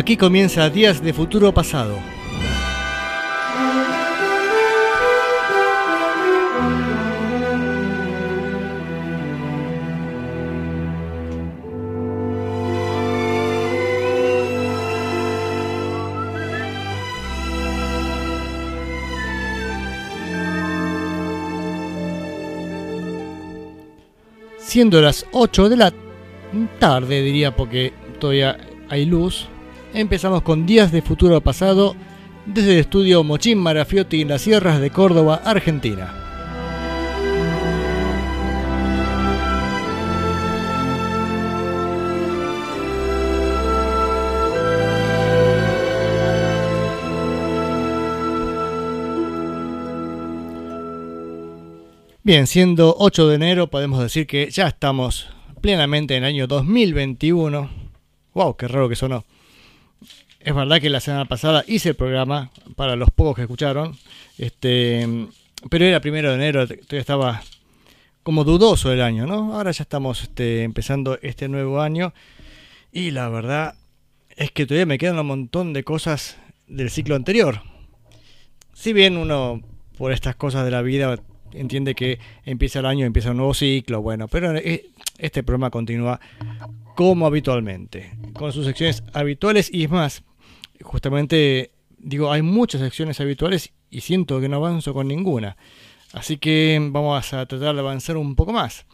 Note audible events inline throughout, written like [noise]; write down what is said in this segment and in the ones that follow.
Aquí comienza Días de Futuro Pasado. Siendo las 8 de la tarde, diría, porque todavía hay luz, empezamos con Días de Futuro Pasado desde el estudio Mochín Marafiotti en las sierras de Córdoba, Argentina. Bien, siendo 8 de enero, podemos decir que ya estamos plenamente en el año 2021. ¡Wow! ¡Qué raro que sonó! Es verdad que la semana pasada hice el programa para los pocos que escucharon, este, pero era primero de enero, todavía estaba como dudoso el año, ¿no? Ahora ya estamos este, empezando este nuevo año y la verdad es que todavía me quedan un montón de cosas del ciclo anterior. Si bien uno por estas cosas de la vida entiende que empieza el año, empieza un nuevo ciclo, bueno, pero este programa continúa como habitualmente, con sus secciones habituales y es más, justamente digo, hay muchas secciones habituales y siento que no avanzo con ninguna. Así que vamos a tratar de avanzar un poco más.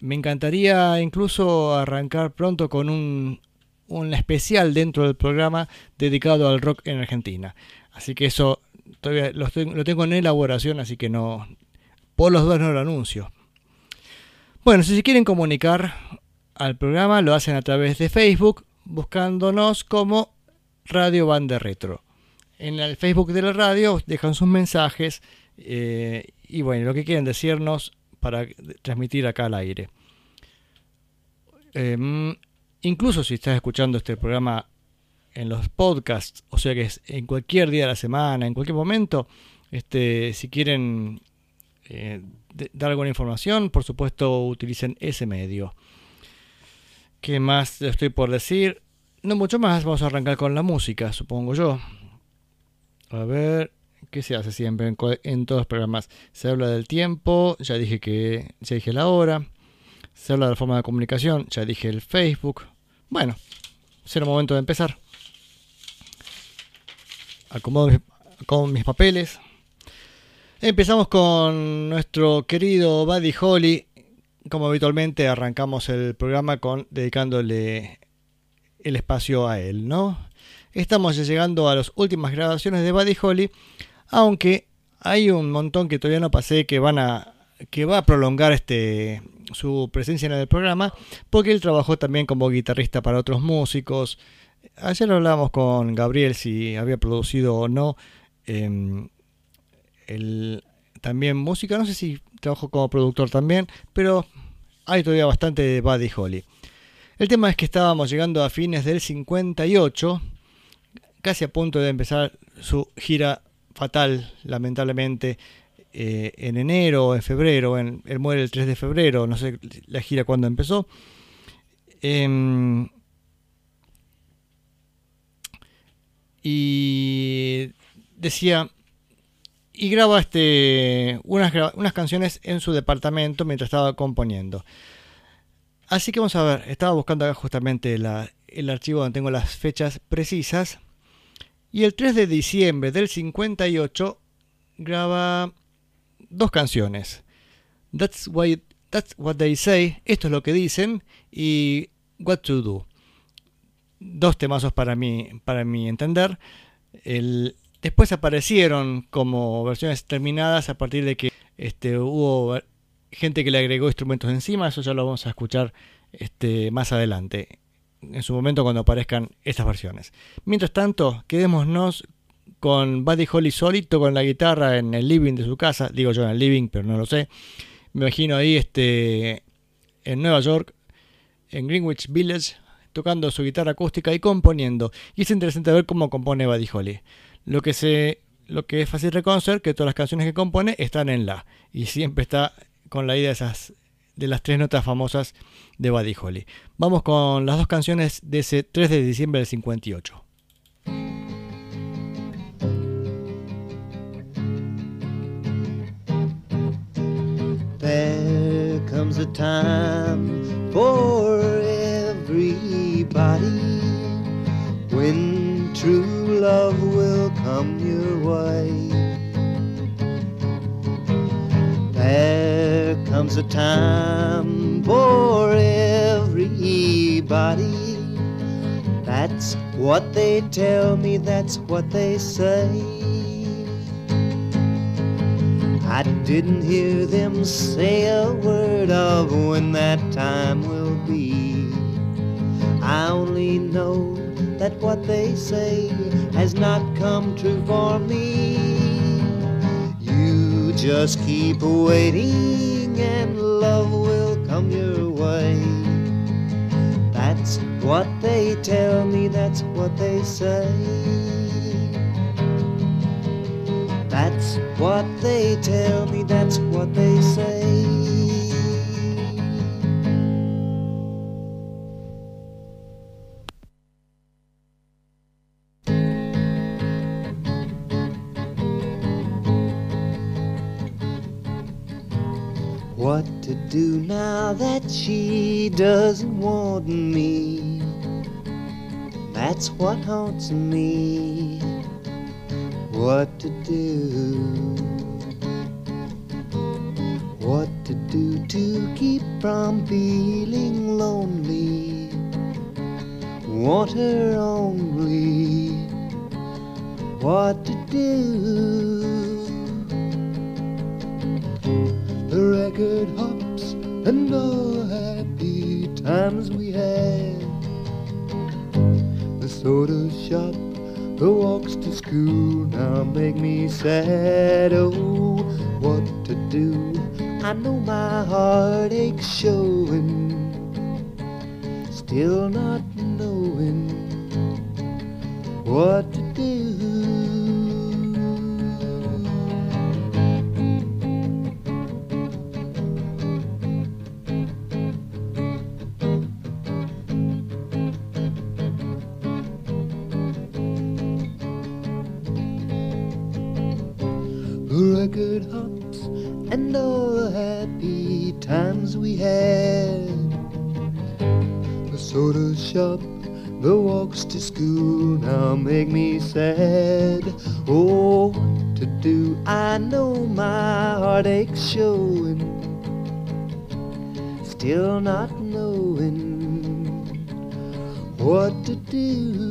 Me encantaría incluso arrancar pronto con un, un especial dentro del programa dedicado al rock en Argentina. Así que eso todavía lo, lo tengo en elaboración, así que no, por los dos no lo anuncio. Bueno, si se quieren comunicar al programa, lo hacen a través de Facebook, buscándonos como Radio Banda Retro. En el Facebook de la radio dejan sus mensajes eh, y bueno, lo que quieren decirnos para transmitir acá al aire. Eh, incluso si estás escuchando este programa en los podcasts, o sea que es en cualquier día de la semana, en cualquier momento, este, si quieren eh, dar alguna información, por supuesto utilicen ese medio. ¿Qué más estoy por decir? No mucho más, vamos a arrancar con la música, supongo yo. A ver, ¿qué se hace siempre en, todos los programas? Se habla del tiempo, ya dije que ya dije la hora. Se habla de la forma de comunicación, ya dije el Facebook. Bueno, será momento de empezar. Acomodo acomodo mis papeles. Empezamos con nuestro querido Buddy Holly. Como habitualmente arrancamos el programa con dedicándole el espacio a él, ¿no? Estamos llegando a las últimas grabaciones de Buddy Holly, aunque hay un montón que todavía no pasé que van a que va a prolongar este su presencia en el programa, porque él trabajó también como guitarrista para otros músicos. Ayer hablábamos con Gabriel si había producido o no eh, el, también música, no sé si trabajó como productor también, pero hay todavía bastante de Buddy Holly. El tema es que estábamos llegando a fines del 58, casi a punto de empezar su gira fatal, lamentablemente, eh, en enero o en febrero. En, él muere el 3 de febrero, no sé la gira cuándo empezó. Eh, y decía, y graba este, unas, unas canciones en su departamento mientras estaba componiendo. Así que vamos a ver, estaba buscando acá justamente el archivo donde tengo las fechas precisas. Y el 3 de diciembre del 58 graba dos canciones. That's, why, that's What They Say, esto es lo que dicen, y What to Do. Dos temazos para mí, para mi entender. Después aparecieron como versiones terminadas a partir de que este, hubo gente que le agregó instrumentos encima, eso ya lo vamos a escuchar este, más adelante, en su momento cuando aparezcan estas versiones. Mientras tanto, quedémonos con Buddy Holly solito con la guitarra en el living de su casa, digo yo en el living, pero no lo sé. Me imagino ahí este, en Nueva York, en Greenwich Village, tocando su guitarra acústica y componiendo. Y es interesante ver cómo compone Buddy Holly. Lo que, se, lo que es fácil reconocer que todas las canciones que compone están en la. Y siempre está con la idea de, esas, de las tres notas famosas de Buddy Holly. Vamos con las dos canciones de ese 3 de diciembre del 58. There comes a time for everybody when true love will come your way. There comes a time for everybody. That's what they tell me, that's what they say. I didn't hear them say a word of when that time will be. I only know that what they say has not come true for me. Just keep waiting and love will come your way. That's what they tell me, that's what they say. That's what they tell me, that's what they say. Do now that she doesn't want me? That's what haunts me what to do. What to do to keep from feeling lonely. Want her only. What to do. The record hops and all the happy times we had. The soda shop the walks to school now make me sad. Oh, what to do? I know my heart aches showing, still not knowing what shop, the walks to school now make me sad. Oh, what to do? I know my heartache's showing, still not knowing what to do.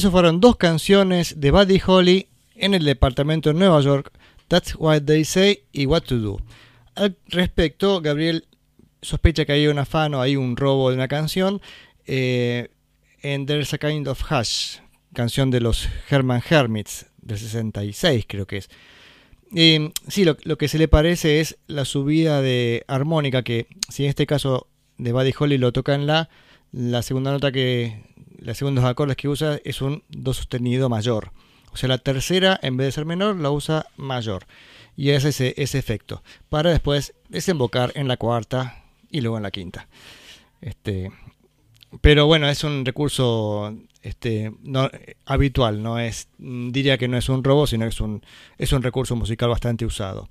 Esas fueron dos canciones de Buddy Holly en el departamento de Nueva York, That's What They Say y What to Do. Al respecto, Gabriel sospecha que hay un afano, hay un robo de una canción eh, en There's a Kind of Hush, canción de los Herman Hermits del 66 creo que es. Eh, sí, lo, lo, que se le parece es la subida de armónica que si en este caso de Buddy Holly lo toca en la, la segunda nota que, los segundos acordes que usa es un do sostenido mayor. O sea, la tercera, en vez de ser menor, la usa mayor. Y es ese, ese efecto. Para después desembocar en la cuarta y luego en la quinta. Este, pero bueno, es un recurso este, no, habitual. No es, diría que no es un robo, sino que es un, es un recurso musical bastante usado.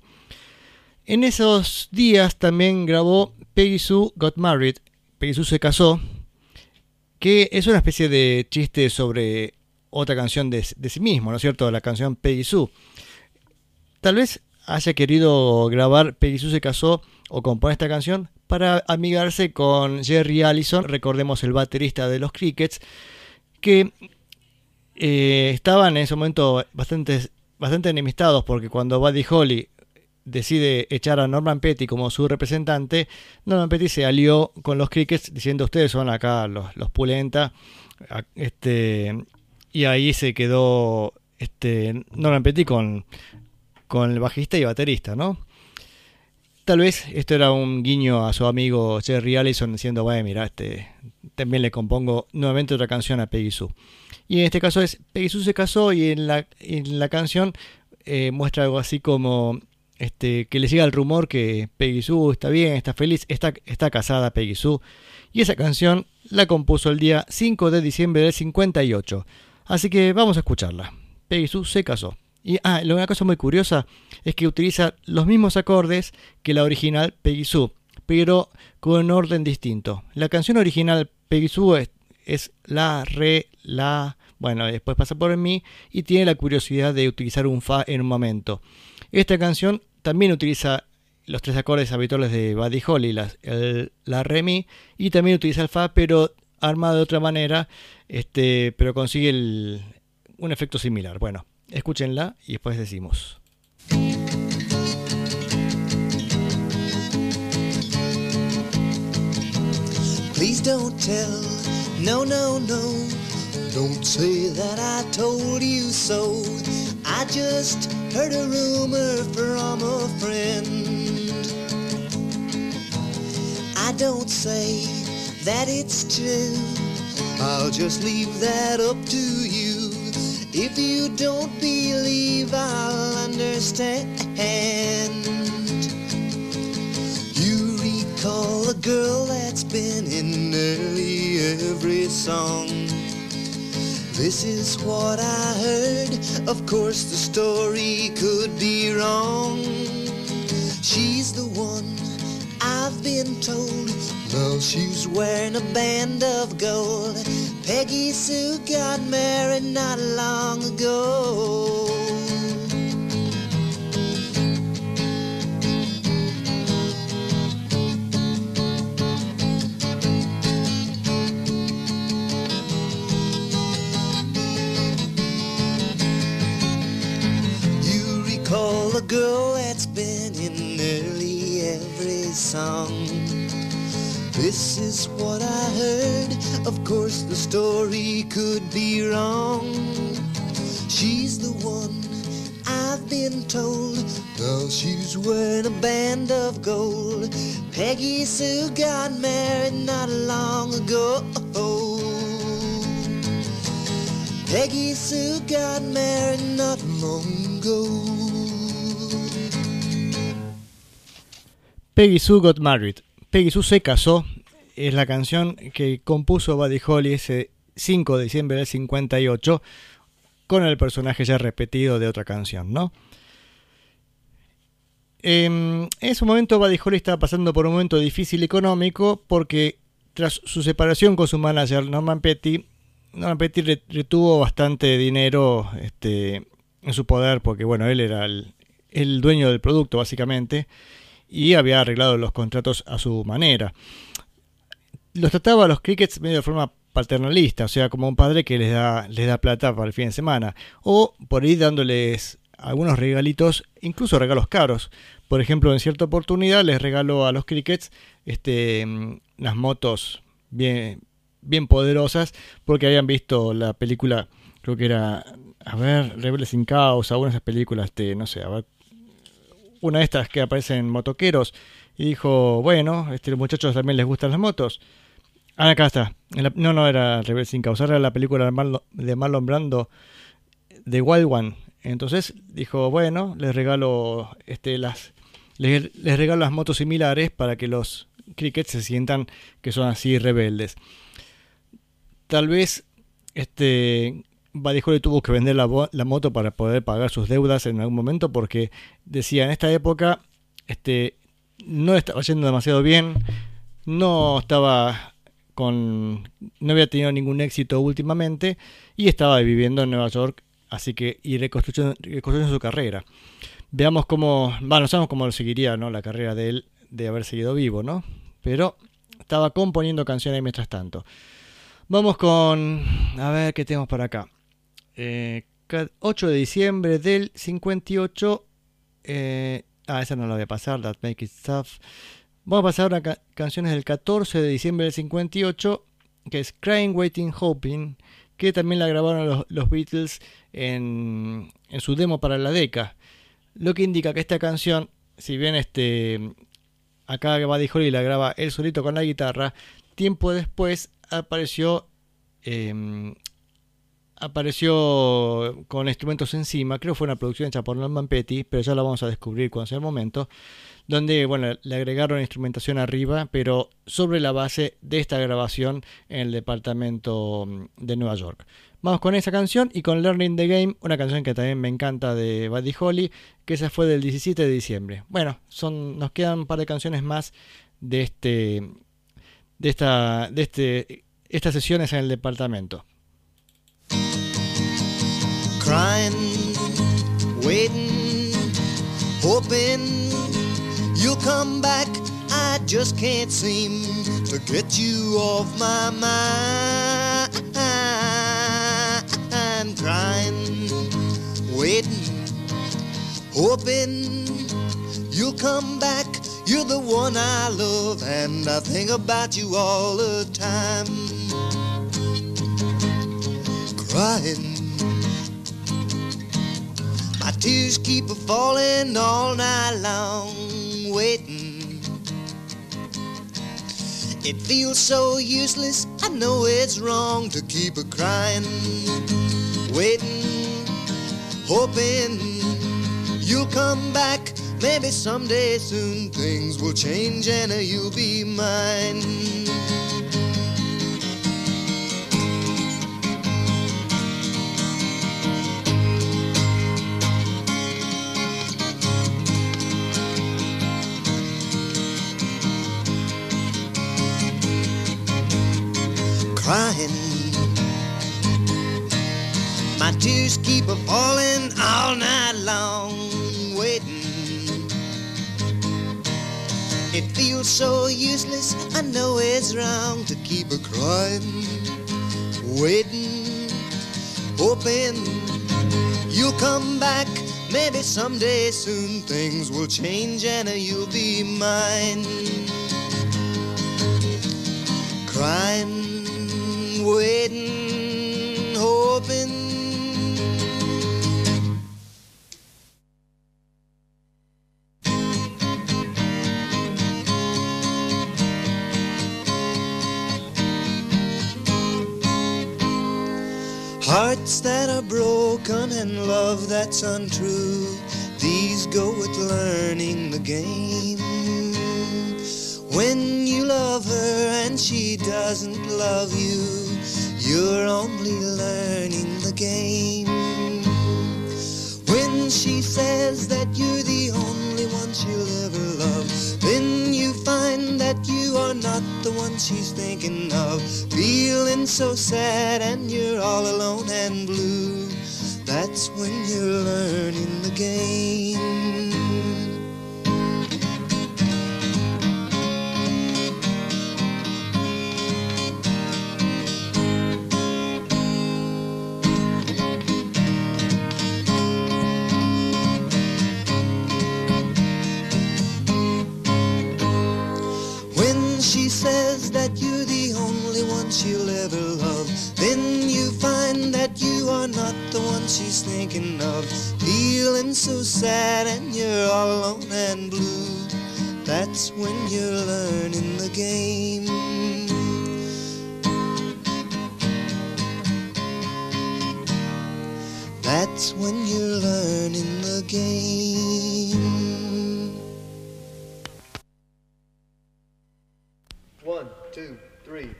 En esos días también grabó Peggy Sue Got Married. Peggy Sue se casó que es una especie de chiste sobre otra canción de, de, sí mismo, ¿no es cierto? La canción Peggy Sue. Tal vez haya querido grabar Peggy Sue se casó o componer esta canción para amigarse con Jerry Allison, recordemos el baterista de los Crickets, que eh, estaban en ese momento bastante, bastante enemistados porque cuando Buddy Holly decide echar a Norman Petty como su representante, Norman Petty se alió con los Crickets diciendo ustedes son acá los, los Pulenta, este, y ahí se quedó este, Norman Petty con, con el bajista y baterista, ¿no? Tal vez esto era un guiño a su amigo Jerry Allison diciendo, bueno, mira, este, también le compongo nuevamente otra canción a Peggy Sue. Y en este caso es, Peggy Sue se casó y en la, en la canción eh, muestra algo así como este, que le llega el rumor que Peggy Sue está bien, está feliz, está, está casada Peggy Sue. Y esa canción la compuso el día 5 de diciembre del 58. Así que vamos a escucharla. Peggy Sue se casó. Y ah, una cosa muy curiosa es que utiliza los mismos acordes que la original Peggy Sue, pero con un orden distinto. La canción original Peggy Sue es, la, re, la, bueno, después pasa por mi y tiene la curiosidad de utilizar un fa en un momento. Esta canción también utiliza los tres acordes habituales de Buddy Holly, la, la re mi y también utiliza el fa, pero armado de otra manera, este, pero consigue un efecto similar. Bueno, Escúchenla y después decimos. Please don't tell, no, no, no. Don't say that I told you so. I just heard a rumor from a friend. I don't say that it's true. I'll just leave that up to you. If you don't believe, I'll understand. You recall a girl that's been in nearly every song. This is what I heard. Of course, the story could be wrong. She's the one I've been told. Now she's wearing a band of gold. Peggy Sue got married not long ago. You recall a girl that's been in nearly every song. This is what I heard. Of course, the story could be wrong. She's the one I've been told. Now she's wearing a band of gold. Peggy Sue got married not long ago. Peggy Sue got married not long ago. Peggy Sue Got Married. Peggy Sue se casó. Es la canción que compuso Buddy Holly ese 5 de diciembre del 58 con el personaje ya repetido de otra canción, ¿no? Em, en ese momento Buddy Holly estaba pasando por un momento difícil económico porque tras su separación con su manager Norman Petty, Norman Petty retuvo bastante dinero este, en su poder porque bueno, él era el, el dueño del producto básicamente y había arreglado los contratos a su manera. Los trataba a los Crickets medio de forma paternalista, o sea, como un padre que les da, les da plata para el fin de semana, o por ahí dándoles algunos regalitos, incluso regalos caros. Por ejemplo, en cierta oportunidad les regaló a los Crickets este, unas motos bien, bien poderosas, porque habían visto la película, creo que era, a ver, Rebeldes sin Causa, una de esas películas, este, no sé, a ver, una de estas que aparecen motoqueros y dijo, bueno, este, los muchachos también les gustan las motos. Ah, acá está. no, no era Rebel sin causa, era la película de Marlon, de Marlon Brando, The Wild One. Entonces dijo, bueno, les regalo este, las, les, les regalo las motos similares para que los crickets se sientan que son así rebeldes. Tal vez este Holly tuvo que vender la, moto para poder pagar sus deudas en algún momento porque decía en esta época este no estaba yendo demasiado bien, no estaba con no había tenido ningún éxito últimamente y estaba viviendo en Nueva York, así que y reconstruyendo, su carrera. Veamos cómo, bueno, no sabemos cómo lo seguiría, ¿no? La carrera de él, de haber seguido vivo, ¿no? Pero estaba componiendo canciones mientras tanto. Vamos con, a ver qué tenemos por acá. Eh, 8 de diciembre del 58. Eh, ah, esa no la voy a pasar, That Make It Tough. Vamos a pasar a ca- canciones del 14 de diciembre del 58, que es Crying, Waiting, Hoping, que también la grabaron los, Beatles en, en su demo para la DECA. Lo que indica que esta canción, si bien este acá Buddy Holly la graba él solito con la guitarra, tiempo después apareció eh, apareció con instrumentos encima, creo que fue una producción hecha por Norman Petty, pero ya la vamos a descubrir cuando sea el momento, donde bueno, le agregaron instrumentación arriba, pero sobre la base de esta grabación en el departamento mm, de Nueva York. Vamos con esa canción y con Learning the Game, una canción que también me encanta de Buddy Holly, que esa fue del 17 de diciembre. Bueno, son, nos quedan un par de canciones más de este de esta de este estas sesiones en el departamento. Crying, waiting, hoping you'll come back. I just can't seem to get you off my mind. I'm crying, waiting, hoping you'll come back. You're the one I love, and I think about you all the time. Crying. Tears keep a falling all night long, waiting. It feels so useless, I know it's wrong to keep a crying, waiting, hoping you'll come back. Maybe someday soon things will change and you'll be mine. Crying. My tears keep a falling all night long, waiting. It feels so useless, I know it's wrong to keep a crying, waiting, hoping you'll come back. Maybe someday soon things will change and you'll be mine crying, waiting, hoping. Hearts that are broken and love that's untrue, these go with learning the game. When you love her and she doesn't love you, you're only learning the game. When she says that you're the only one she'll ever love, then you find that you are not the one she's thinking of. Feeling so sad and you're all alone and blue, that's when you're learning the game. Says that you're the only one she'll ever love, then you find that you are not the one she's thinking of. Feeling so sad and you're all alone and blue. That's when you're learning the game. That's when you're learning the game.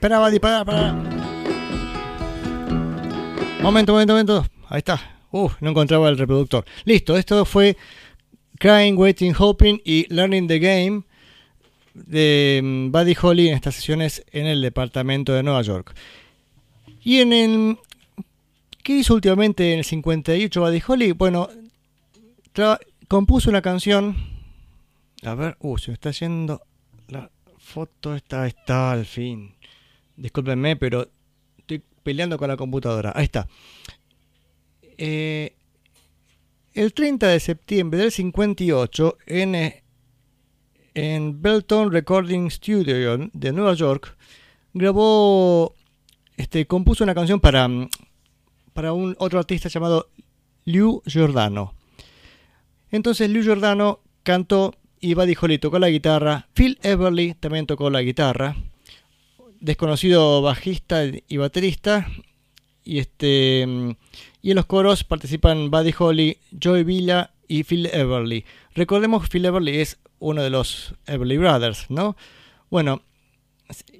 Three. Espera, Buddy, para. Momento, momento, momento. Ahí está. Uf, no encontraba el reproductor. Listo, esto fue Crying, Waiting, Hoping y Learning the Game de mm, Buddy Holly en estas sesiones en el departamento de Nueva York. Y en el... ¿Qué hizo últimamente en el 58 Buddy Holly? Bueno, compuso una canción. A ver, uh, se me está yendo la foto. Está, está al fin. Discúlpenme, pero estoy peleando con la computadora. Ahí está. Eh, el 30 de septiembre del 58, en, eh, en Belton Recording Studio de Nueva York, grabó, este, compuso una canción para, mm, para un otro artista llamado Liu Giordano. Entonces Liu Giordano cantó Buddy Holly tocó la guitarra, Phil Everly también tocó la guitarra, desconocido bajista y baterista, y este y en los coros participan Buddy Holly, Joey Villa y Phil Everly. Recordemos que Phil Everly es uno de los Everly Brothers, ¿no? Bueno,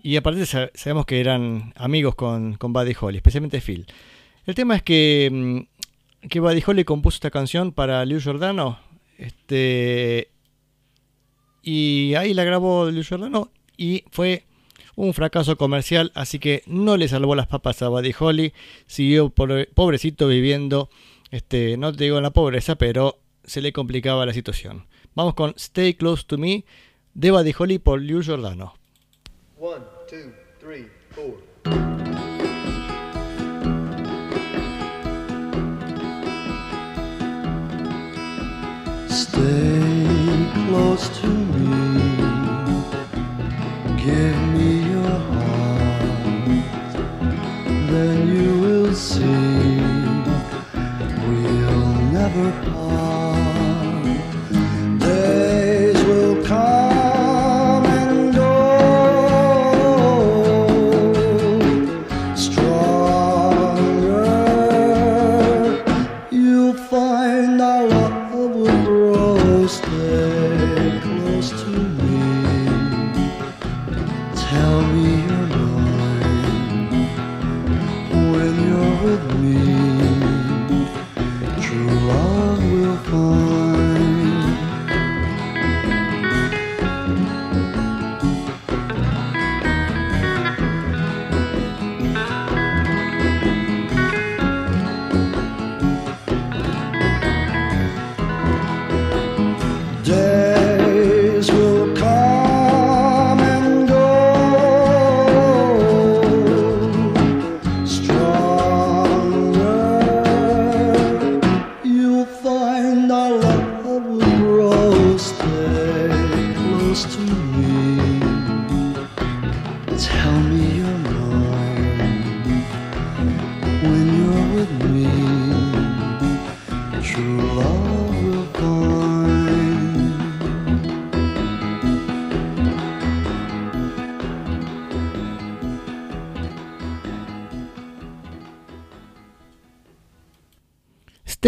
y aparte sa- sabemos que eran amigos con, con Buddy Holly, especialmente Phil. El tema es que, mm, que Buddy Holly compuso esta canción para Liu Giordano. Este, y ahí la grabó Liu Giordano y fue un fracaso comercial, así que no le salvó las papas a Buddy Holly. Siguió pobre- pobrecito viviendo, este, no te digo en la pobreza, pero se le complicaba la situación. Vamos con Stay Close to Me de Buddy Holly por Liu Giordano. One, two, three, four. Stay close to me. Give harbor hall.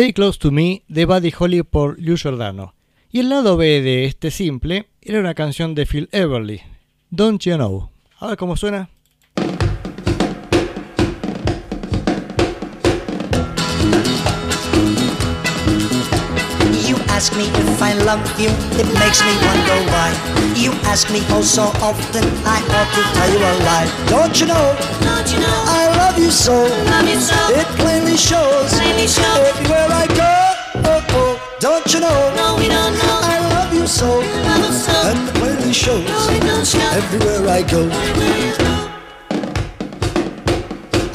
Stay Close to Me de Buddy Holly por Liu Giordano. Y el lado B de este simple era una canción de Phil Everly, Don't You Know. A ver cómo suena. You ask me if I love you, it makes me wonder why. You ask me oh so often, I ought to tell you a lie. Don't you know? Don't you know? I so. Love you so. It plainly shows. Everywhere I go. Oh, oh, don't you know? No, we don't know. I love you so. Love us so. And it plainly shows. No, we don't show. Everywhere I go. Go.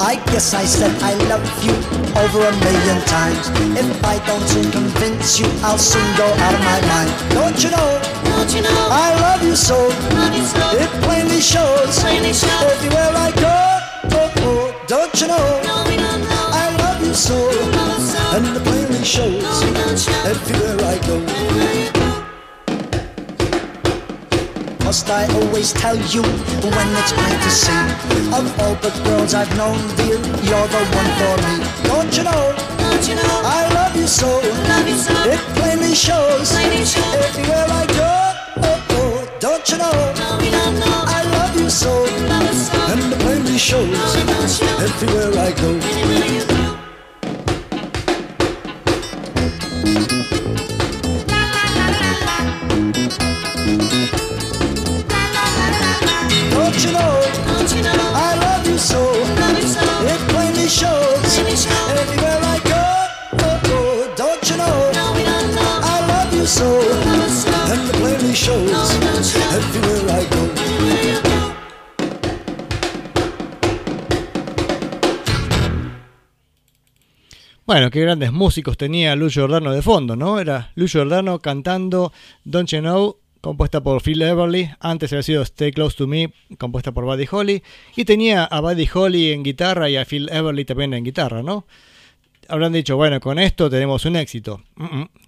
I guess I said I love you over a million times. If I don't soon convince you, I'll soon go out of my mind. Don't you know? Don't you know? I love you so. Love you so. It plainly shows. Plainly shows. Everywhere I go. Oh, oh, don't you know? No, we don't know. I love you so. Love so. And it plainly shows. No, show. Everywhere I go. You. Must I always tell you when it's plain to see? Of all the girls I've known, dear, you're the one for me. Don't you know? Don't you know? I love you so. Love you so. It plainly shows. Plainly shows. Everywhere I go. Oh, oh, don't you know? No, we don't know. I love you so. Love us so. And it plainly shows. No, we don't show. Everywhere I go. Everywhere you go. Don't you know? Don't you know? I love you so. Love you so. It plainly shows. Plainly shows. Everywhere I go. Oh, oh, don't you know? No, we don't know. I love you and it plainly shows everywhere I go. Bueno, qué grandes músicos tenía Luis Giordano de fondo, ¿no? Era Luis Giordano cantando Don't You Know, compuesta por Phil Everly. Antes había sido Stay Close to Me, compuesta por Buddy Holly. Y tenía a Buddy Holly en guitarra y a Phil Everly también en guitarra, ¿no? Habrán dicho, bueno, con esto tenemos un éxito.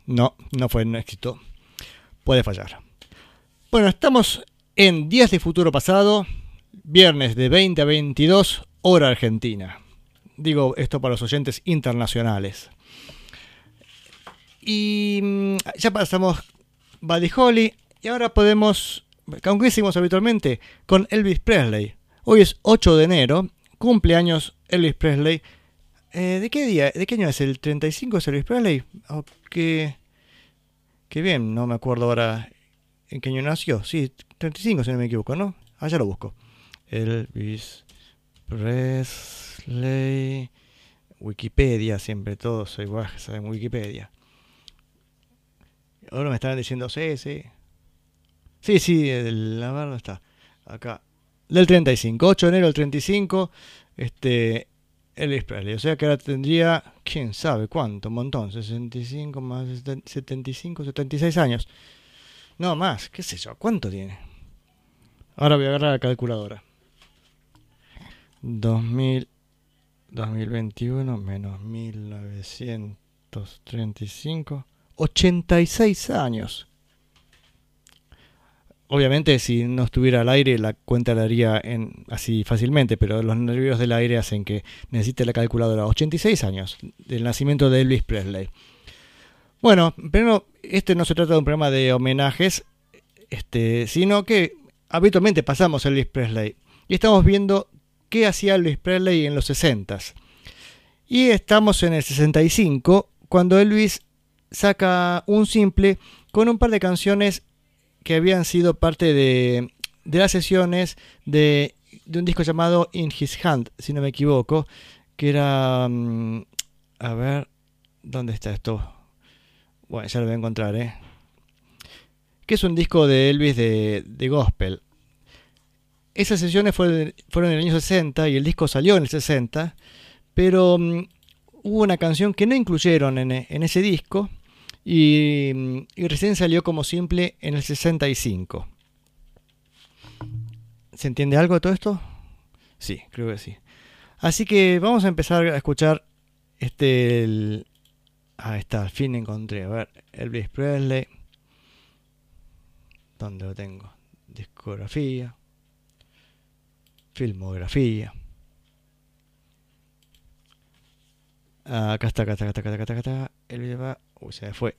No, no fue un éxito. Puede fallar. Bueno, estamos en Días de Futuro Pasado, viernes de 20 a 22, hora argentina. Digo esto para los oyentes internacionales. Y mm, ya pasamos Buddy Holly y ahora podemos, aunque hicimos habitualmente, con Elvis Presley. Hoy es 8 de enero, cumpleaños Elvis Presley. Eh, ¿De qué día? ¿De qué año es? ¿El 35 es Elvis Presley? Qué, qué bien, no me acuerdo ahora en qué año nació. Sí, 35 si no me equivoco, ¿no? Ya lo busco. Elvis Presley. Wikipedia, siempre todo soy en Wikipedia. Ahora me estaban diciendo, sí, sí. Sí, sí, el- verdad está. Acá. Del 35, 8 de enero del 35, este, Elvis Presley. O sea que ahora tendría, quién sabe cuánto, un montón, 65 más 75, 76 años. No, más, qué sé yo, ¿cuánto tiene? Ahora voy a agarrar la calculadora. 2000, 2021 menos 1935, 86 años. Obviamente si no estuviera al aire la cuenta la haría en, así fácilmente, pero los nervios del aire hacen que necesite la calculadora. 86 años del nacimiento de Elvis Presley. Bueno, pero este no se trata de un programa de homenajes, este, sino que habitualmente pasamos a Elvis Presley y estamos viendo qué hacía Elvis Presley en los 60 Y estamos en el 65 cuando Elvis saca un simple con un par de canciones que habían sido parte de, de las sesiones de, de un disco llamado In His Hand, si no me equivoco, que era... mm, A ver, ¿dónde está esto? Bueno, ya lo voy a encontrar, ¿eh? Que es un disco de Elvis de, de gospel. Esas sesiones fueron, en el año 60 y el disco salió en el 60, pero mm, hubo una canción que no incluyeron en, en ese disco y, mm, y recién salió como simple en el 65. ¿Se entiende algo de todo esto? Sí, creo que sí. Así que vamos a empezar a escuchar este... el- Ahí está, al fin encontré. A ver, Elvis Presley. ¿Dónde lo tengo? Discografía. Filmografía. Acá está, acá está, acá está, acá está, acá está. El video va- Uy, se fue.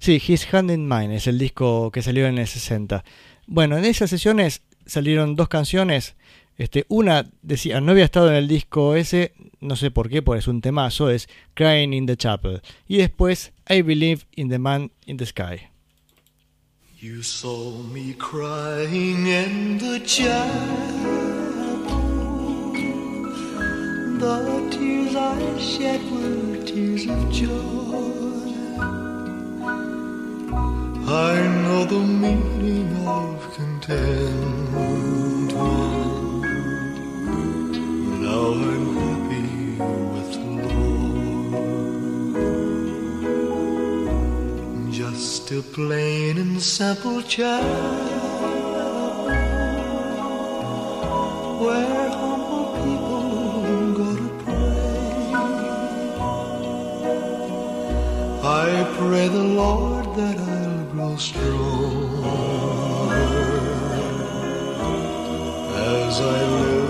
Sí, His Hand in Mine es el disco que salió en el 60. Bueno, en esas sesiones salieron dos canciones. Este, una decía, no había estado en el disco ese, no sé por qué, pues es un temazo, es Crying in the Chapel. Y después I Believe in the Man in the Sky. You saw me crying in the chapel. The tears I shed were tears of joy. I know the meaning of contentment. Now I'm Just a plain and simple child where humble people go to pray. I pray the Lord that I'll grow strong as I live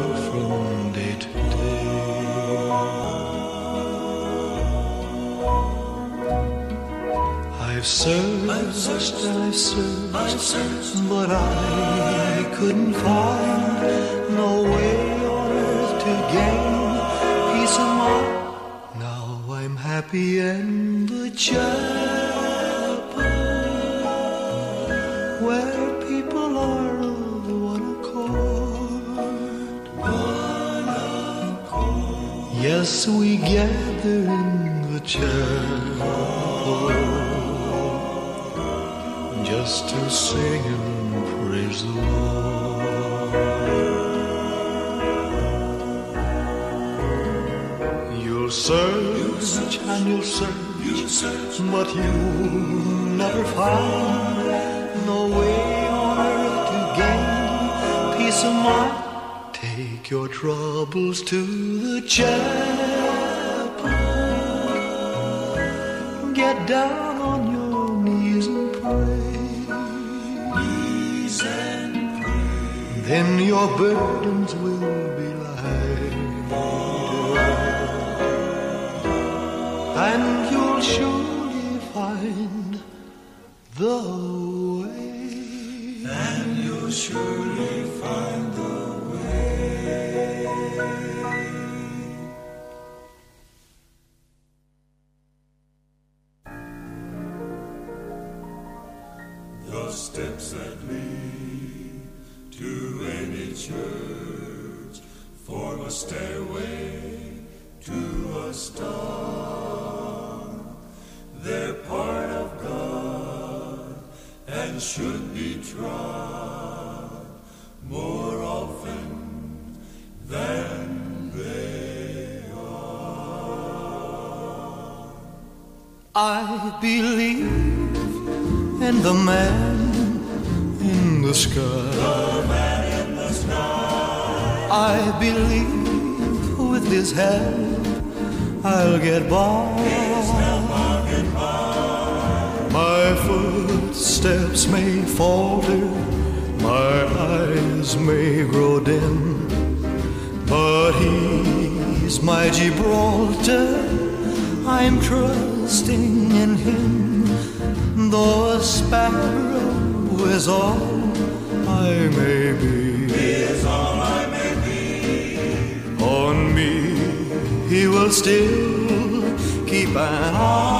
day. I've searched, I've searched, I've searched, but I couldn't find no way on earth to gain peace of mind. Now I'm happy in the chapel where people are of one accord. One accord. Yes, we gather in the chapel just to sing and praise the Lord. You'll search and you'll search, but you'll never find no way on earth to gain peace of mind. Take your troubles to the chapel. Get down Then your burdens will be lighter. And you'll surely is all I may be, is all I may be. on me he will still keep an eye.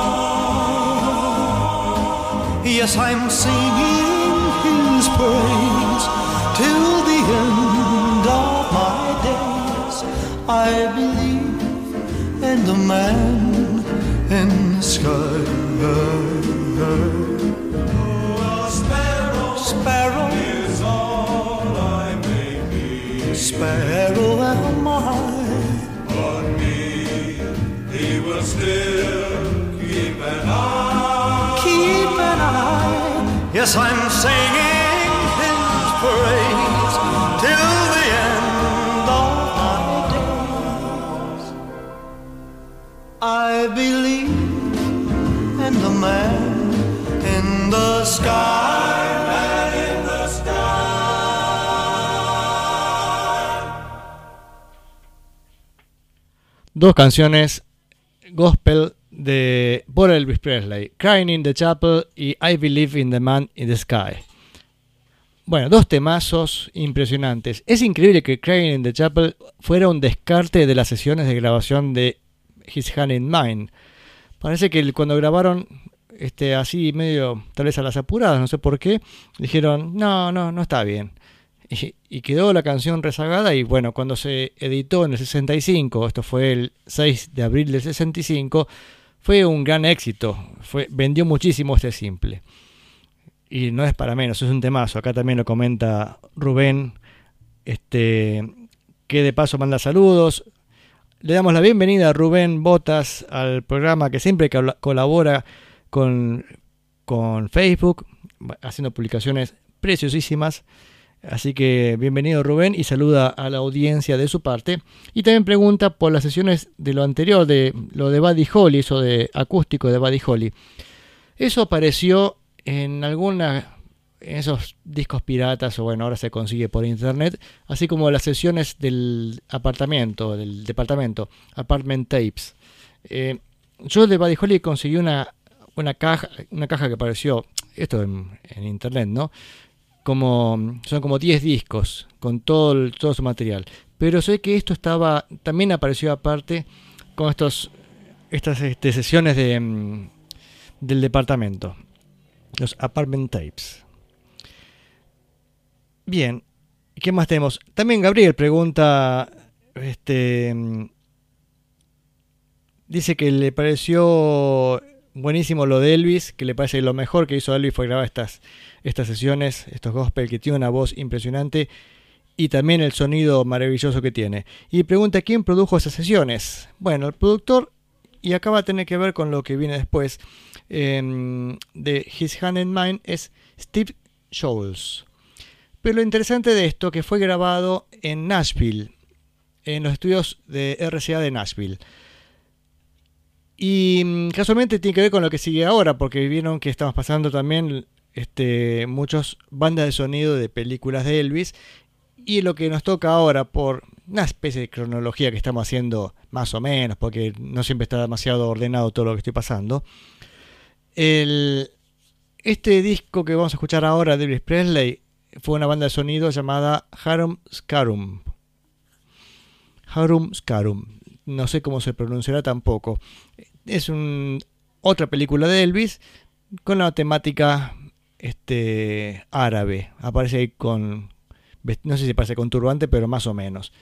Yes, I'm singing his praise till the end of my days. I believe in the man in the sky. Sparrow am I. On me, he will still keep an eye. keep an eye. Yes, I'm singing his praise Dos canciones gospel de por Elvis Presley, Crying in the Chapel y I Believe in the Man in the Sky. Bueno, dos temazos impresionantes. Es increíble que Crying in the Chapel fuera un descarte de las sesiones de grabación de His Hand in Mine. Parece que cuando grabaron este, así medio, tal vez a las apuradas, no sé por qué, dijeron, no, no, no está bien. Y, quedó la canción rezagada y bueno, cuando se editó en el 65, esto fue el 6 de abril del 65, fue un gran éxito, vendió muchísimo este simple. Y no es para menos, es un temazo, acá también lo comenta Rubén, este, que de paso manda saludos. Le damos la bienvenida a Rubén Botas al programa que siempre col- colabora con, con Facebook, haciendo publicaciones preciosísimas. Así que bienvenido Rubén y saluda a la audiencia de su parte. Y también pregunta por las sesiones de lo anterior, de lo de Buddy Holly, eso de acústico de Buddy Holly. Eso apareció en alguna en esos discos piratas o bueno, ahora se consigue por internet, así como las sesiones del apartamento, del departamento, apartment tapes. Eh, yo de Buddy Holly conseguí una, una caja, una caja que apareció, esto en, en internet, ¿no? Como, son como 10 discos con todo, el- todo su material. Pero sé que esto estaba, también apareció aparte con estos, estas este, sesiones de, mm, del departamento, los apartment tapes. Bien, ¿qué más tenemos? También Gabriel pregunta, este, mm, dice que le pareció buenísimo lo de Elvis, que le parece que lo mejor que hizo Elvis fue grabar estas, estas sesiones, estos gospel, que tiene una voz impresionante y también el sonido maravilloso que tiene. Y pregunta quién produjo esas sesiones. Bueno, el productor, y acá va a tener que ver con lo que viene después, em, de His Hand in Mine, es Steve Scholes. Pero lo interesante de esto que fue grabado en Nashville, en los estudios de RCA de Nashville. Y mm, casualmente tiene que ver con lo que sigue ahora, porque vieron que estamos pasando también este, muchas bandas de sonido de películas de Elvis. Y lo que nos toca ahora, por una especie de cronología que estamos haciendo más o menos, porque no siempre está demasiado ordenado todo lo que estoy pasando. Este disco que vamos a escuchar ahora de Elvis Presley fue una banda de sonido llamada Harum Scarum. Harum Scarum. No sé cómo se pronunciará tampoco. Es un, otra película de Elvis con la temática este, árabe. Aparece ahí con. No sé si parece con turbante, pero más o menos.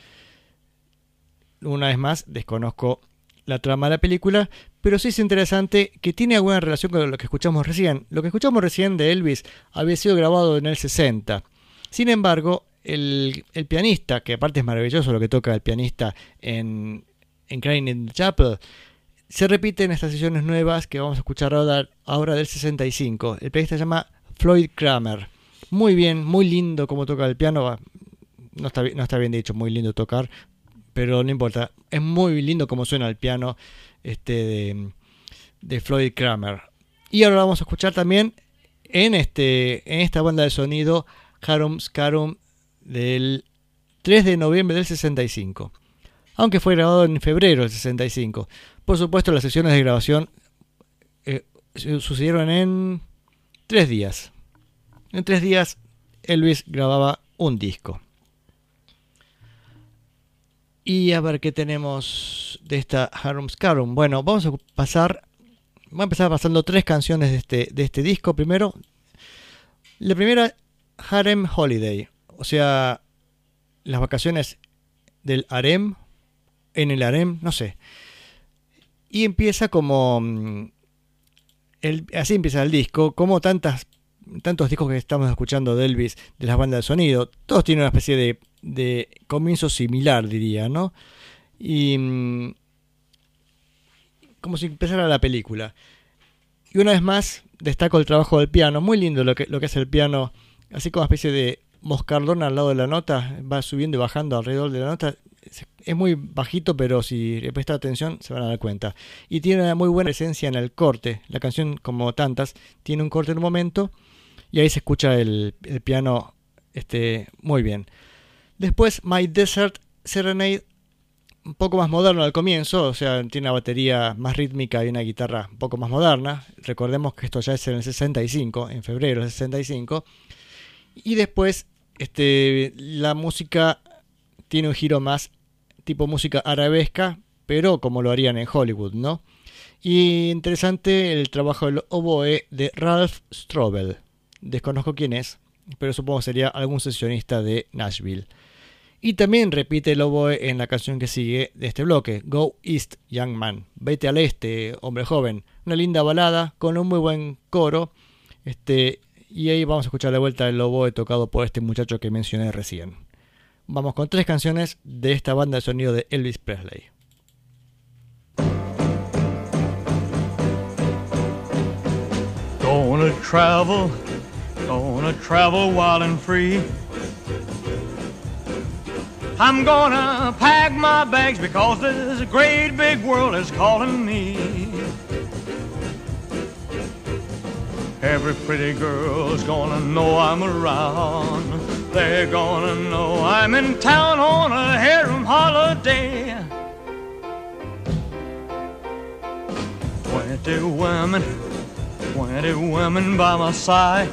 Una vez más, desconozco la trama de la película, pero sí es interesante que tiene alguna relación con lo que escuchamos recién. Lo que escuchamos recién de Elvis había sido grabado en el 60. Sin embargo, el, el pianista, que aparte es maravilloso lo que toca el pianista en, en Crying in the Chapel, se repite en estas sesiones nuevas que vamos a escuchar ahora, ahora del 65. El pianista se llama Floyd Kramer. Muy bien, muy lindo como toca el piano. No está, no está bien dicho, muy lindo tocar, pero no importa. Es muy lindo como suena el piano este, de, de Floyd Kramer. Y ahora vamos a escuchar también en, este, en esta banda de sonido Harum Scarum del 3 de noviembre del 65. Aunque fue grabado en febrero del 65. Por supuesto, las sesiones de grabación eh, sucedieron en tres días. En tres días, Elvis grababa un disco. Y a ver qué tenemos de esta Harum Scarum. Bueno, vamos a pasar. Voy a empezar pasando tres canciones de este, de este disco. Primero, la primera, Harem Holiday. O sea, las vacaciones del harem. En el harem, no sé. Y empieza como. mm, el- así empieza el disco. Como tantas, tantos discos que estamos escuchando de Elvis, de las bandas de sonido. Todos tienen una especie de, de comienzo similar, diría, ¿no? Y. mm, como si empezara la película. Y una vez más, destaco el trabajo del piano. Muy lindo lo que, lo que hace el piano. Así como una especie de moscardón al lado de la nota. Va subiendo y bajando alrededor de la nota. Es- muy bajito, pero si le prestan atención se van a dar cuenta. Y tiene una muy buena presencia en el corte. La canción, como tantas, tiene un corte en un momento. Y ahí se escucha el, el piano este, muy bien. Después, My Desert Serenade un poco más moderno al comienzo, o sea, tiene una batería más rítmica y una guitarra un poco más moderna. Recordemos que esto ya es en el 65, en febrero del 65. Y después, este, la música tiene un giro más tipo música arabesca, pero como lo harían en Hollywood, ¿no? Y interesante el trabajo del oboe de Ralph Strobel. Desconozco quién es, pero supongo sería algún sesionista de Nashville. Y también repite el oboe en la canción que sigue de este bloque, Go East, Young Man. Vete al este, hombre joven. Una linda balada con un muy buen coro. Este, y ahí vamos a escuchar de vuelta el oboe tocado por este muchacho que mencioné recién. Vamos con tres canciones de esta banda de sonido de Elvis Presley. Gonna travel, gonna travel wild and free. I'm gonna pack my bags because this great big world is calling me. Every pretty girl's gonna know I'm around. They're gonna know I'm in town on a harem holiday. Twenty women, twenty women by my side.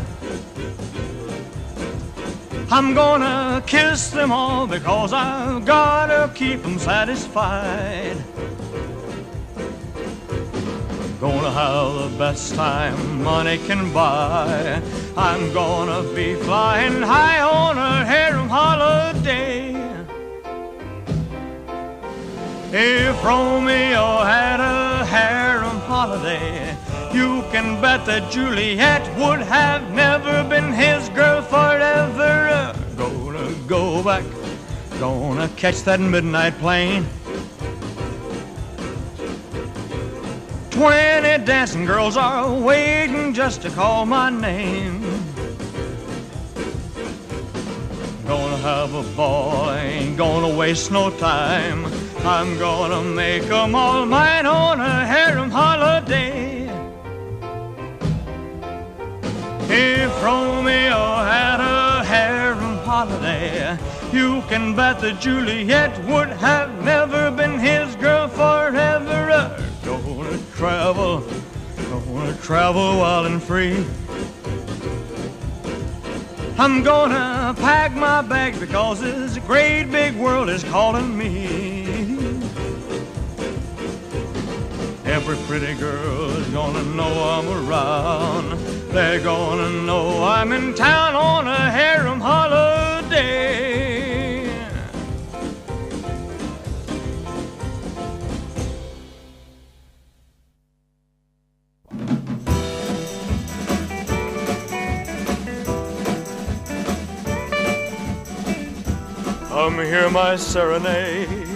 I'm gonna kiss them all because I've gotta keep them satisfied. Gonna have the best time money can buy. I'm gonna be flying high on a harem holiday. If Romeo had a harem holiday, you can bet that Juliet would have never been his girl forever. Gonna go back, gonna catch that midnight plane. Twenty dancing girls are waiting just to call my name. Gonna have a ball, ain't gonna waste no time. I'm gonna make 'em all mine on a harem holiday. If Romeo had a harem holiday, you can bet that Juliet would have never been his girl forever. Gonna travel, gonna travel wild and free. I'm gonna pack my bags because this great big world is calling me. Every pretty girl is gonna know I'm around. They're gonna know I'm in town on a harem holiday. Come hear my serenade,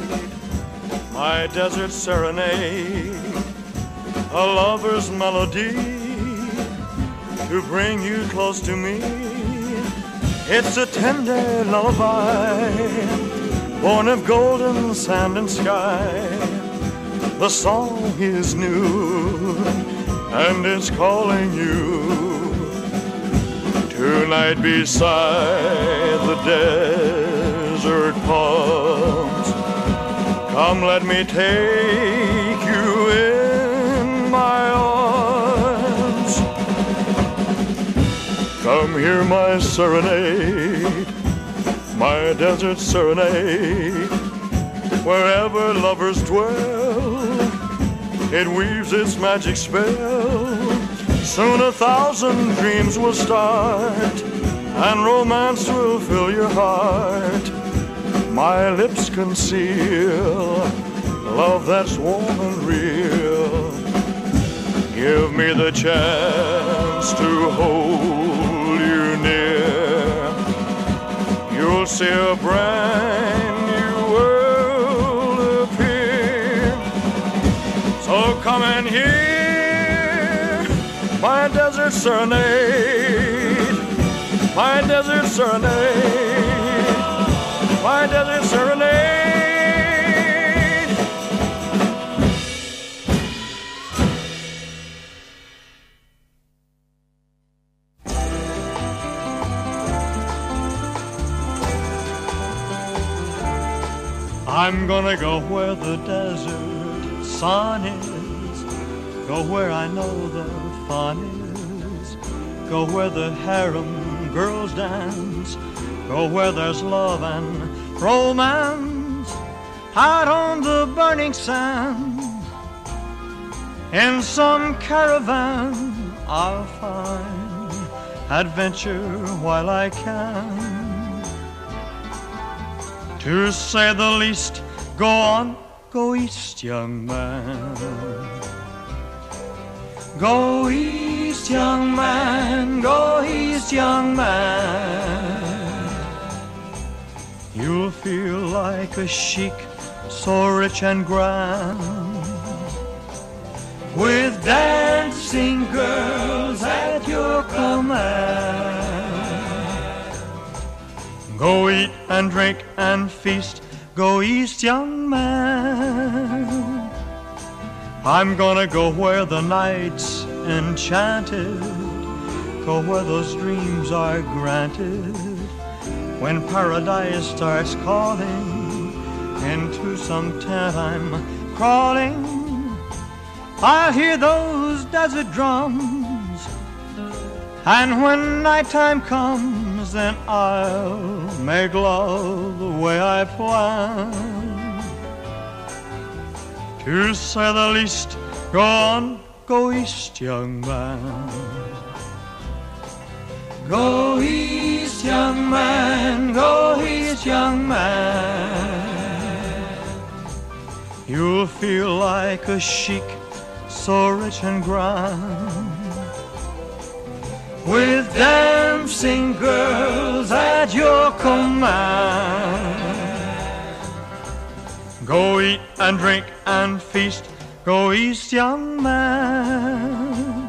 my desert serenade, a lover's melody to bring you close to me. It's a tender lullaby, born of golden sand and sky. The song is new, and it's calling you tonight beside the desert palms. Come, let me take you in my arms. Come hear my serenade, my desert serenade. Wherever lovers dwell, it weaves its magic spell. Soon a thousand dreams will start, and romance will fill your heart. My lips conceal love that's warm and real. Give me the chance to hold you near. You'll see a brand new world appear. So come and hear my desert serenade, my desert serenade, my desert serenade. I'm gonna go where the desert sun is, go where I know the fun is, go where the harem girls dance, go where there's love and romance, out on the burning sand. In some caravan I'll find adventure while I can. To say the least, go on, go east, young man. Go east, young man, go east, young man. You'll feel like a sheik, so rich and grand. With dancing girls at your command. Go eat and drink and feast, go east, young man. I'm gonna go where the night's enchanted, go where those dreams are granted. When paradise starts calling, into some tent I'm crawling. I'll hear those desert drums, and when nighttime comes, then I'll make love the way I plan. To say the least, go on, go east, young man. Go east, young man, go east, young man. You'll feel like a sheik, so rich and grand. with dancing girls at your command. Go eat and drink and feast, go east, young man.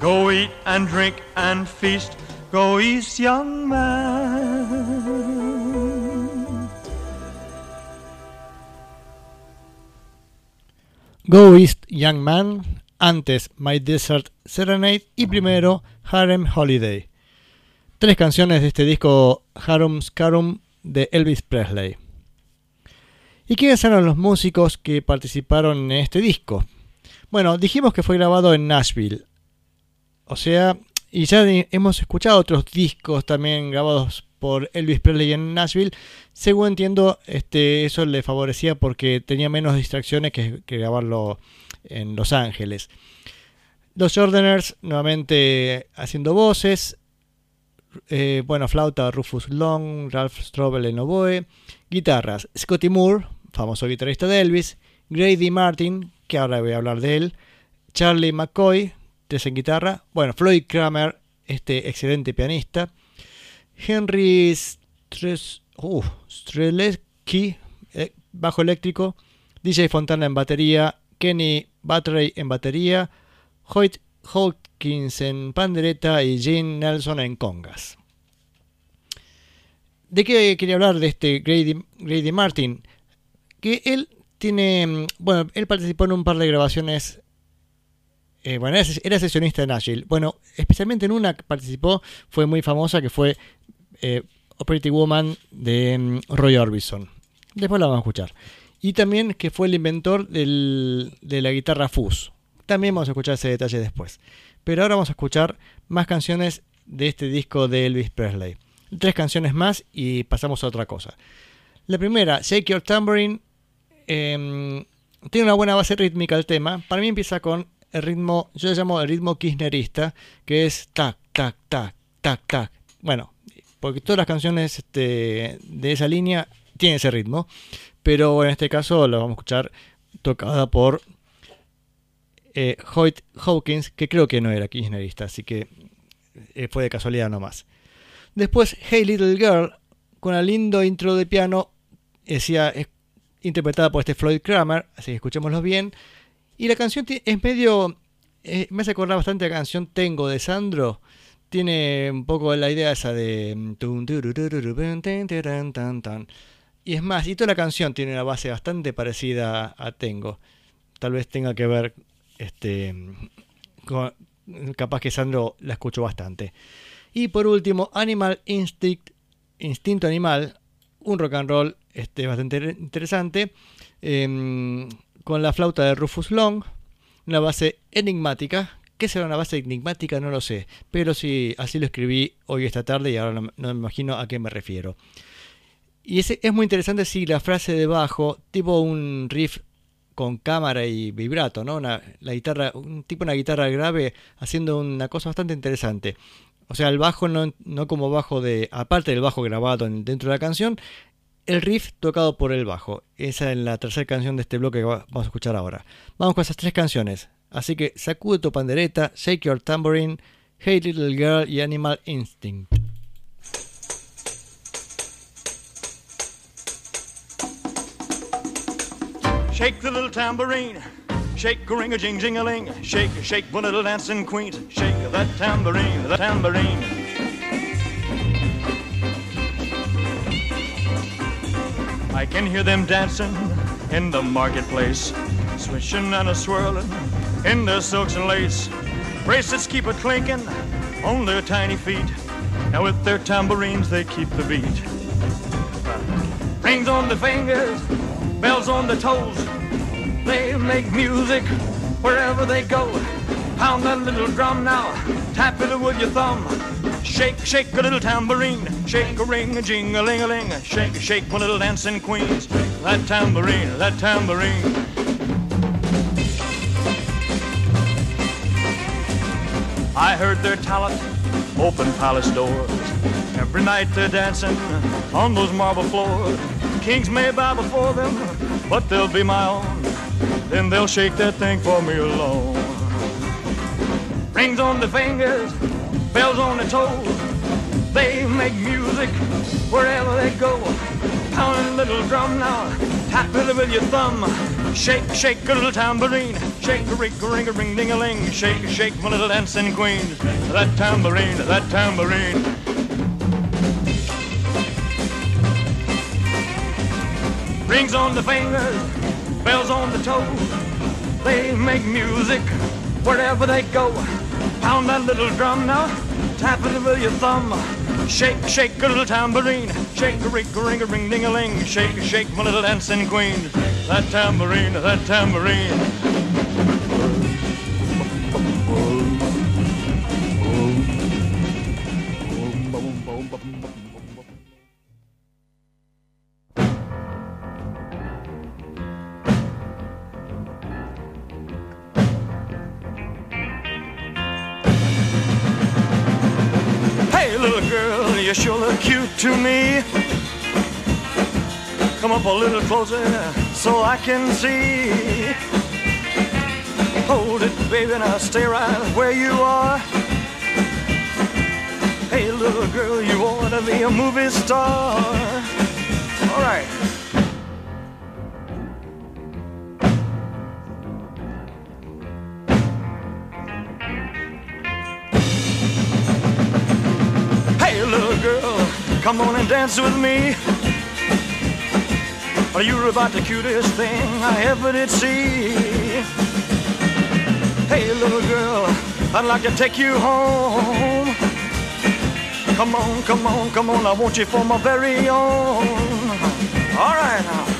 Go eat and drink and feast, go east, young man. Go East Young Man, antes My Desert Serenade y primero Harem Holiday. Tres canciones de este disco Harum Scarum de Elvis Presley. ¿Y quiénes eran los músicos que participaron en este disco? Bueno, dijimos que fue grabado en Nashville. O sea, y ya hemos escuchado otros discos también grabados por Elvis Presley en Nashville. Según entiendo, este, eso le favorecía porque tenía menos distracciones que, que grabarlo en Los Ángeles. Los Jordaners nuevamente haciendo voces. Eh, bueno, flauta Rufus Long, Ralph Strobel en oboe. Guitarras Scotty Moore, famoso guitarrista de Elvis. Grady Martin, que ahora voy a hablar de él. Charlie McCoy, tres en guitarra. Bueno, Floyd Kramer, este excelente pianista. Henry Stres, uh, eh, bajo eléctrico. DJ Fontana en batería. Kenny Battery en batería. Hoyt Hawkins en pandereta y Gene Nelson en congas. ¿De qué quería hablar de este Grady, Grady Martin? Que él tiene. mm, Bueno, él participó en un par de grabaciones. Eh, bueno, era, ses- era sesionista de Nashville. Bueno, especialmente en una que participó, fue muy famosa, que fue eh, Woman de mm, Roy Orbison. Después la vamos a escuchar. Y también que fue el inventor de la guitarra Fuzz. También vamos a escuchar ese detalle después. Pero ahora vamos a escuchar más canciones de este disco de Elvis Presley. Tres canciones más y pasamos a otra cosa. La primera, Shake Your Tambourine, em, tiene una buena base rítmica el tema. Para mí empieza con el ritmo, yo le llamo el ritmo kirchnerista, que es tac, tac, tac, tac, tac. Bueno, porque todas las canciones este, de esa línea tienen ese ritmo. Pero en este caso lo vamos a escuchar tocada por eh, Hoyt Hawkins, que creo que no era kirchnerista, así que eh, fue de casualidad nomás. Después, Hey Little Girl, con un lindo intro de piano, decía, es interpretada por este Floyd Kramer, así que escuchémoslo bien. Y la canción es medio, eh, me hace acordar bastante la canción Tengo de Sandro. Tiene un poco la idea esa de... Y es más, y toda la canción tiene una base bastante parecida a Tengo. Tal vez tenga que ver, este, con- capaz que Sandro la escuchó bastante. Y por último, Animal Instinct, Instinto Animal, un rock and roll este, bastante inter- interesante, em, con la flauta de Rufus Long, una base enigmática. ¿Qué será una base enigmática? No lo sé, pero sí, así lo escribí hoy esta tarde y ahora no, me imagino a qué me refiero. Y ese, es muy interesante si la frase de bajo, tipo un riff con cámara y vibrato, ¿no? Una, la guitarra, un tipo una guitarra grave haciendo una cosa bastante interesante. O sea, el bajo no, no como bajo de, aparte del bajo grabado en- dentro de la canción, el riff tocado por el bajo. Esa es la tercera canción de este bloque que va- vamos a escuchar ahora. Vamos con esas tres canciones. Así que sacude tu pandereta, shake your tambourine, hey little girl y animal instinct. Shake the little tambourine. Shake a ring a jing jing a ling. Shake, shake one little dancing queen. Shake that tambourine, the tambourine. I can hear them dancing in the marketplace, swishing and a swirling in their silks and lace. Bracelets keep a clinking on their tiny feet, and with their tambourines they keep the beat. Rings on the fingers, bells on the toes. They make music wherever they go. Pound that little drum now, tap it with your thumb. Shake, shake a little tambourine, shake a ring, a jing a ling a ling. Shake, shake one little dancing queens. That tambourine, that tambourine. I heard their talent open palace doors. Every night they're dancing on those marble floors. Kings may bow before them, but they'll be my own. Then they'll shake that thing for me alone. Rings on the fingers, bells on the toes. They make music wherever they go. Pound a little drum now, tap it with your thumb. Shake, shake a little tambourine. Shake a ring, a ring, a ring, ding a ling. Shake, shake my little dancing queen. That tambourine, that tambourine. Rings on the fingers, bells on the toes. They make music wherever they go. Pound that little drum now, tap it with your thumb. Shake, shake a little tambourine. Shake a ring, a ring, a ring, ding a ling. Shake, shake my little dancing queen. That tambourine, that tambourine. To me. Come up a little closer so I can see. Hold it, baby, and I'll stay right where you are. Hey, little girl, you wanna be a movie star. All right. Come on and dance with me. Are you about the cutest thing I ever did see? Hey, little girl, I'd like to take you home. Come on, come on, come on, I want you for my very own. All right now.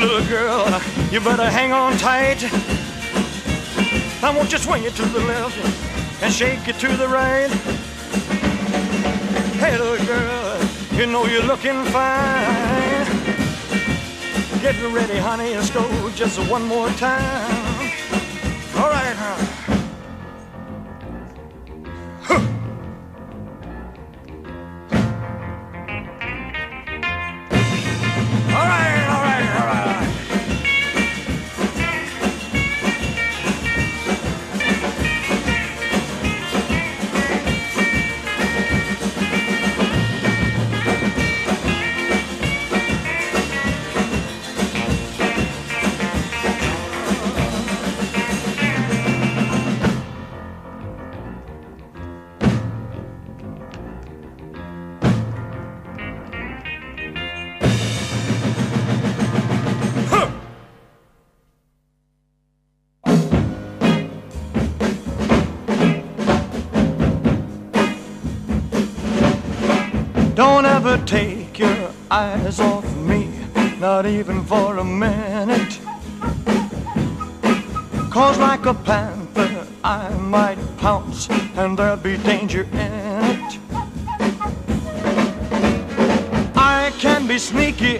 Little girl, you better hang on tight. I want you swing it to the left and shake it to the right. Hey, little girl, you know you're looking fine. Get ready, honey, let's go just one more time. All right, huh? Eyes off me, not even for a minute. Cause like a panther, I might pounce, and there'd be danger in it. I can be sneaky,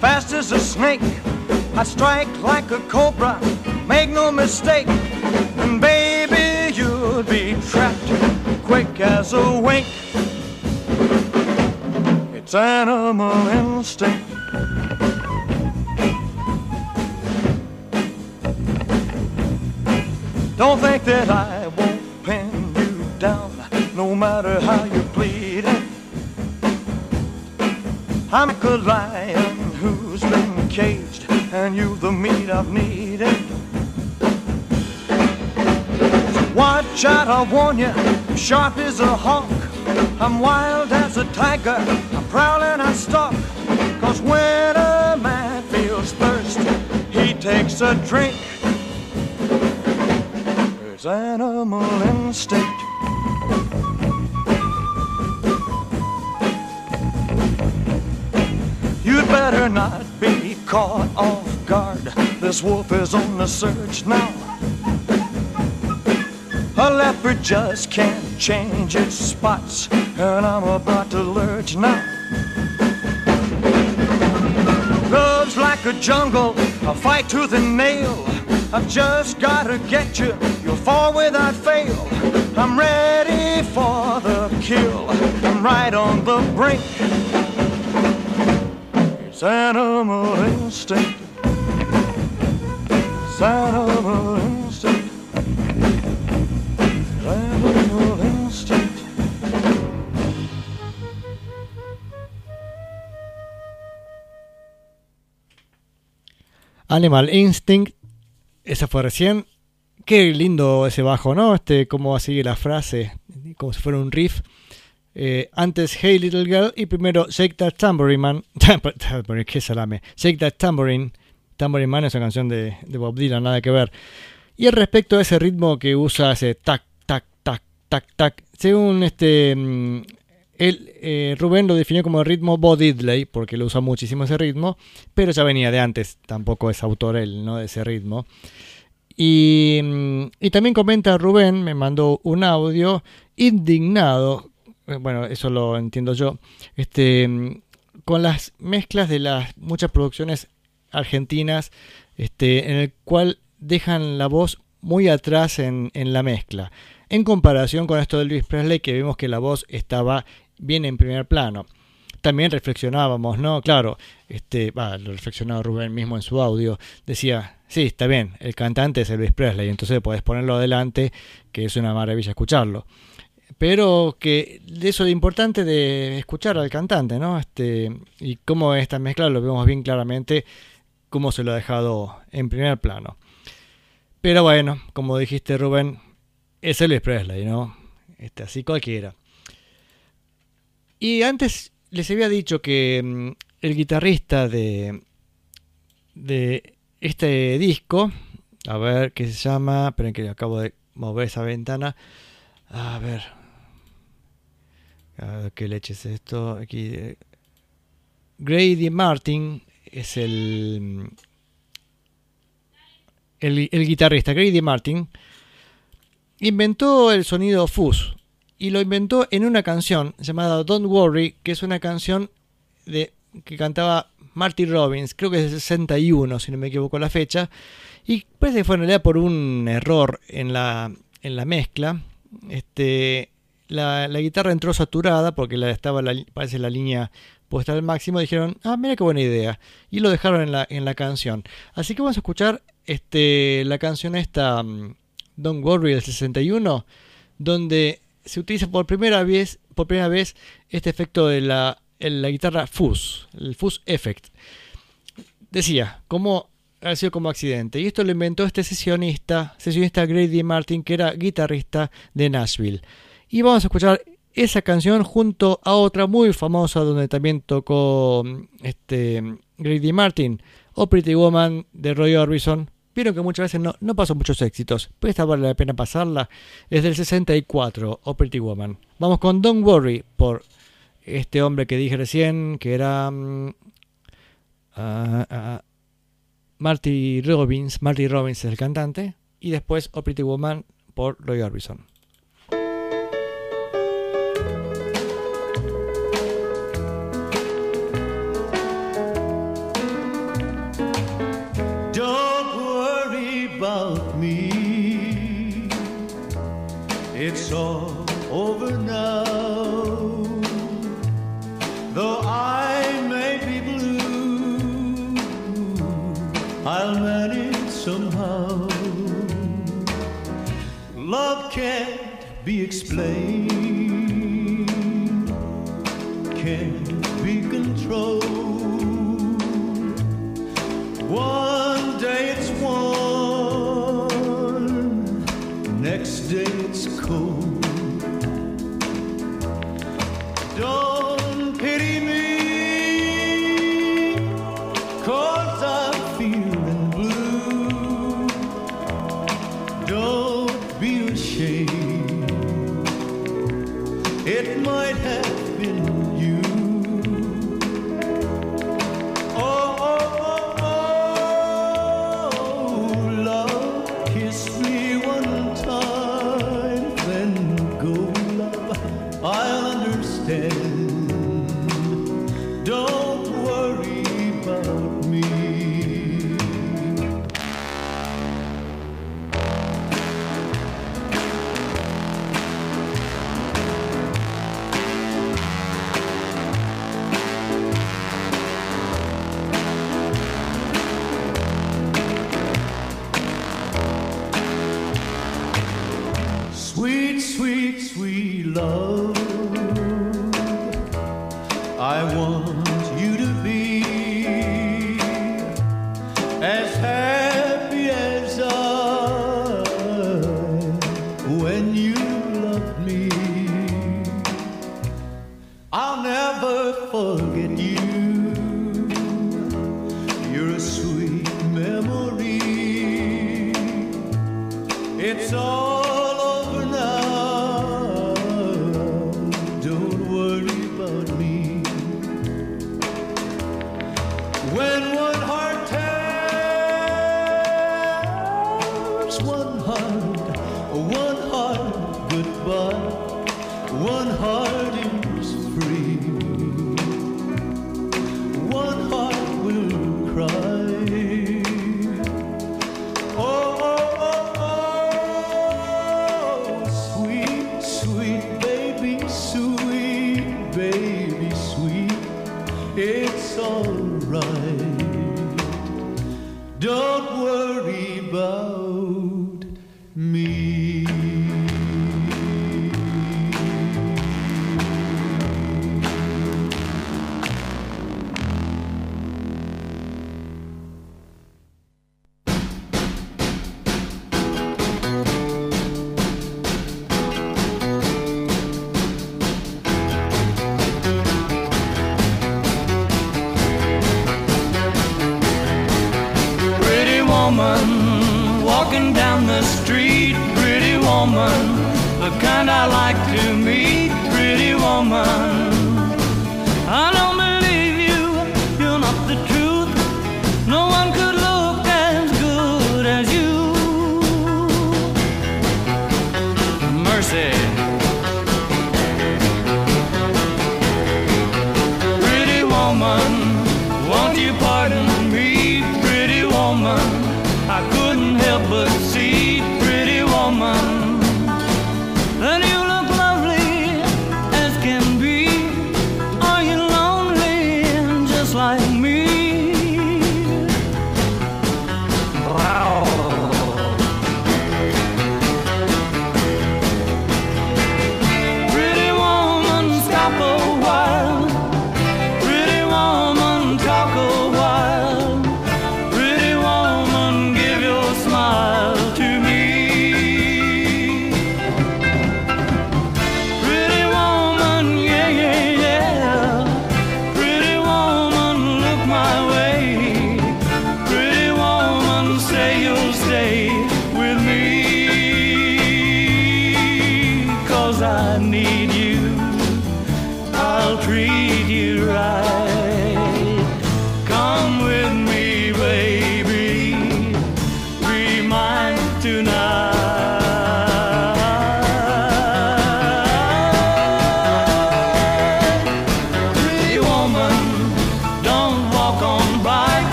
fast as a snake. I strike like a cobra, make no mistake. And baby, you'll be trapped quick as a wink. It's animal instinct. Don't think that I won't pin you down, no matter how you're bleeding. I'm like a lion who's been caged, and you the meat I've needed. Watch out, I warn you, I'm sharp as a hawk. I'm wild as a tiger, I prowl and I stalk. Cause when a man feels thirst, he takes a drink. It's animal instinct. You'd better not be caught off guard. This wolf is on the search now. A leopard just can't change its spots, and I'm about to lurch now. Like a jungle, a fight tooth and nail. I've just gotta get you, you'll fall without fail. I'm ready for the kill. I'm right on the brink. It's animal instinct. It's animal instinct. Animal Instinct, esa fue recién. Qué lindo ese bajo, ¿no? Este, cómo sigue la frase, como si fuera un riff. Eh, antes Hey Little Girl y primero Shake That Tambourine Man. [laughs] Qué salame. Shake That Tambourine. Tambourine Man es una canción de, Bob Dylan, nada que ver. Y al respecto a ese ritmo que usa ese tac, tac, tac, tac, tac. Según este. Él, eh, Rubén lo definió como el ritmo Bo Diddley, porque lo usa muchísimo ese ritmo, pero ya venía de antes, tampoco es autor él, ¿no? De ese ritmo. Y, mm, también comenta Rubén, me mandó un audio indignado, eh, bueno, eso lo entiendo yo, este, mm, con las mezclas de las muchas producciones argentinas, este, en el cual dejan la voz muy atrás en, en la mezcla. En comparación con esto de Elvis Presley, que vimos que la voz estaba bien en primer plano. También reflexionábamos, ¿no? Claro, este, lo reflexionaba Rubén mismo en su audio. Decía, sí, está bien, el cantante es Elvis Presley, entonces podés ponerlo adelante, que es una maravilla escucharlo. Pero que eso de importante de escuchar al cantante, ¿no? Este, y cómo esta mezcla lo vemos bien claramente, cómo se lo ha dejado en primer plano. Pero bueno, como dijiste Rubén, es Elvis Presley, ¿no? Este, así cualquiera. Y antes les había dicho que mm, el guitarrista de, de este disco, a ver qué se llama, esperen que acabo de mover esa ventana. A ver. Qué leche es esto. Aquí. eh, Grady Martin es el, el, el guitarrista. Grady Martin inventó el sonido fuzz y lo inventó en una canción llamada Don't Worry, que es una canción de, que cantaba Marty Robbins, creo que es de 61, si no me equivoco la fecha, y parece que fue en realidad por un error en la, en la mezcla. Este, la, la guitarra entró saturada porque la, estaba la, parece la línea puesta al máximo. Dijeron, ah, mira qué buena idea. Y lo dejaron en la, en la canción. Así que vamos a escuchar este, la canción esta, mm, Don't Worry del 61, donde se utiliza por primera vez, por primera vez este efecto de la, guitarra fuzz, el fuzz effect. Decía, como ha sido como accidente. Y esto lo inventó este sesionista, sesionista Grady Martin, que era guitarrista de Nashville. Y vamos a escuchar esa canción junto a otra muy famosa donde también tocó este Grady Martin, O Pretty Woman de Roy Orbison. Vieron que muchas veces no, no pasó muchos éxitos, pero esta vale la pena pasarla. Es del 64, O Pretty Woman. Vamos con Don't Worry por este hombre que dije recién, que era mm, ah, ah, Marty Robbins. Marty Robbins es el cantante. Y después O Pretty Woman por Roy Orbison. It's all over now. Though I may be blue, I'll manage somehow. Love can't be explained, might have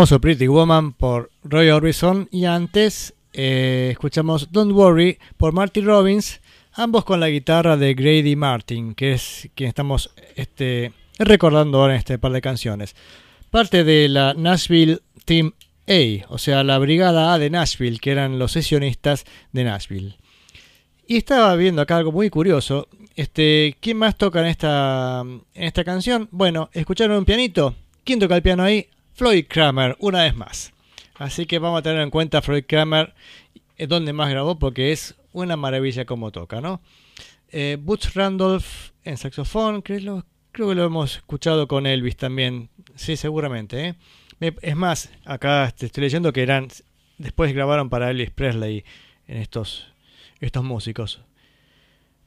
famoso Pretty Woman por Roy Orbison y antes eh, escuchamos Don't Worry por Marty Robbins, ambos con la guitarra de Grady Martin, que es quien estamos este, recordando ahora en este par de canciones. Parte de la Nashville Team a, o sea, la Brigada A de Nashville, que eran los sesionistas de Nashville. Y estaba viendo acá algo muy curioso. Este, ¿Quién más toca en esta, en esta canción? Bueno, ¿escucharon un pianito? ¿Quién toca el piano ahí? Floyd Kramer una vez más. Así que vamos a tener en cuenta a Floyd Kramer eh, donde más grabó porque es una maravilla como toca, ¿no? Eh, Butch Randolph en saxofón, creo, que lo hemos escuchado con Elvis también, sí, seguramente. ¿eh? Es más, acá estoy leyendo que eran, después grabaron para Elvis Presley en estos, estos músicos.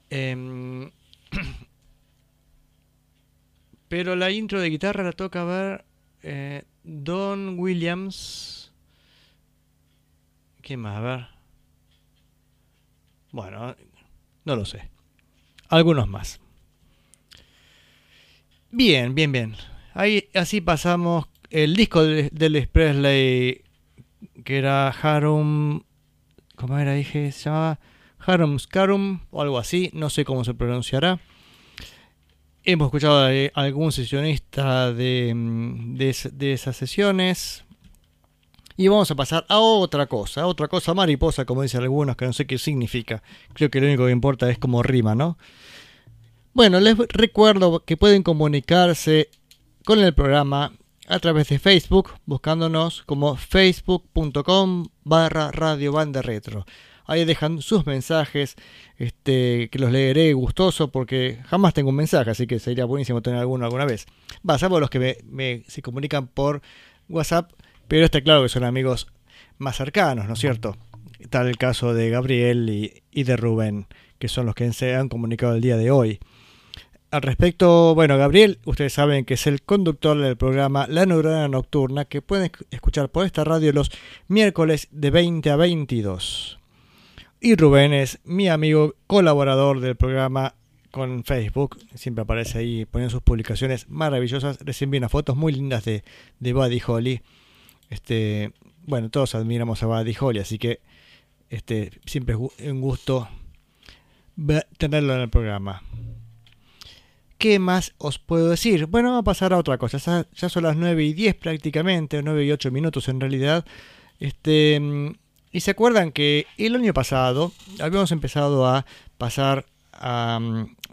Em, [clears throat] pero la intro de guitarra la toca ver Don Williams. ¿Quién más? A ver. Bueno, no lo sé. Algunos más. Bien, bien, bien. Ahí así pasamos el disco de, de Elvis Presley que era Harum ¿cómo era? Dije, se llamaba Harum Scarum o algo así, no sé cómo se pronunciará. Hemos escuchado a algún sesionista de, mm, de, es- de esas sesiones. Y vamos a pasar a otra cosa, otra cosa mariposa, como dicen algunos, que no sé qué significa. Creo que lo único que importa es como rima, ¿no? Bueno, les recuerdo que pueden comunicarse con el programa a través de Facebook, buscándonos como facebook.com barra Radio Banda Retro. Ahí dejan sus mensajes, este, que los leeré gustoso porque jamás tengo un mensaje, así que sería buenísimo tener alguno alguna vez. Va, salvo los que me, me- se comunican por WhatsApp, pero está claro que son amigos más cercanos, ¿no es cierto? Tal el caso de Gabriel y, y de Rubén, que son los que se han comunicado el día de hoy. Al respecto, bueno, Gabriel, ustedes saben que es el conductor del programa La Neurona Nocturna, que pueden esc- escuchar por esta radio los miércoles de 20 a 22. Y Rubén es mi amigo colaborador del programa con Facebook, siempre aparece ahí poniendo sus publicaciones maravillosas. Recién vi unas fotos muy lindas de, de Buddy Holly. Este, bueno, todos admiramos a Buddy Holly, así que este, siempre es un gusto tenerlo en el programa. ¿Qué más os puedo decir? Bueno, vamos a pasar a otra cosa. Ya, son las 9 y 10 prácticamente, 9 y 8 minutos en realidad. Este, y se acuerdan que el año pasado habíamos empezado a pasar a...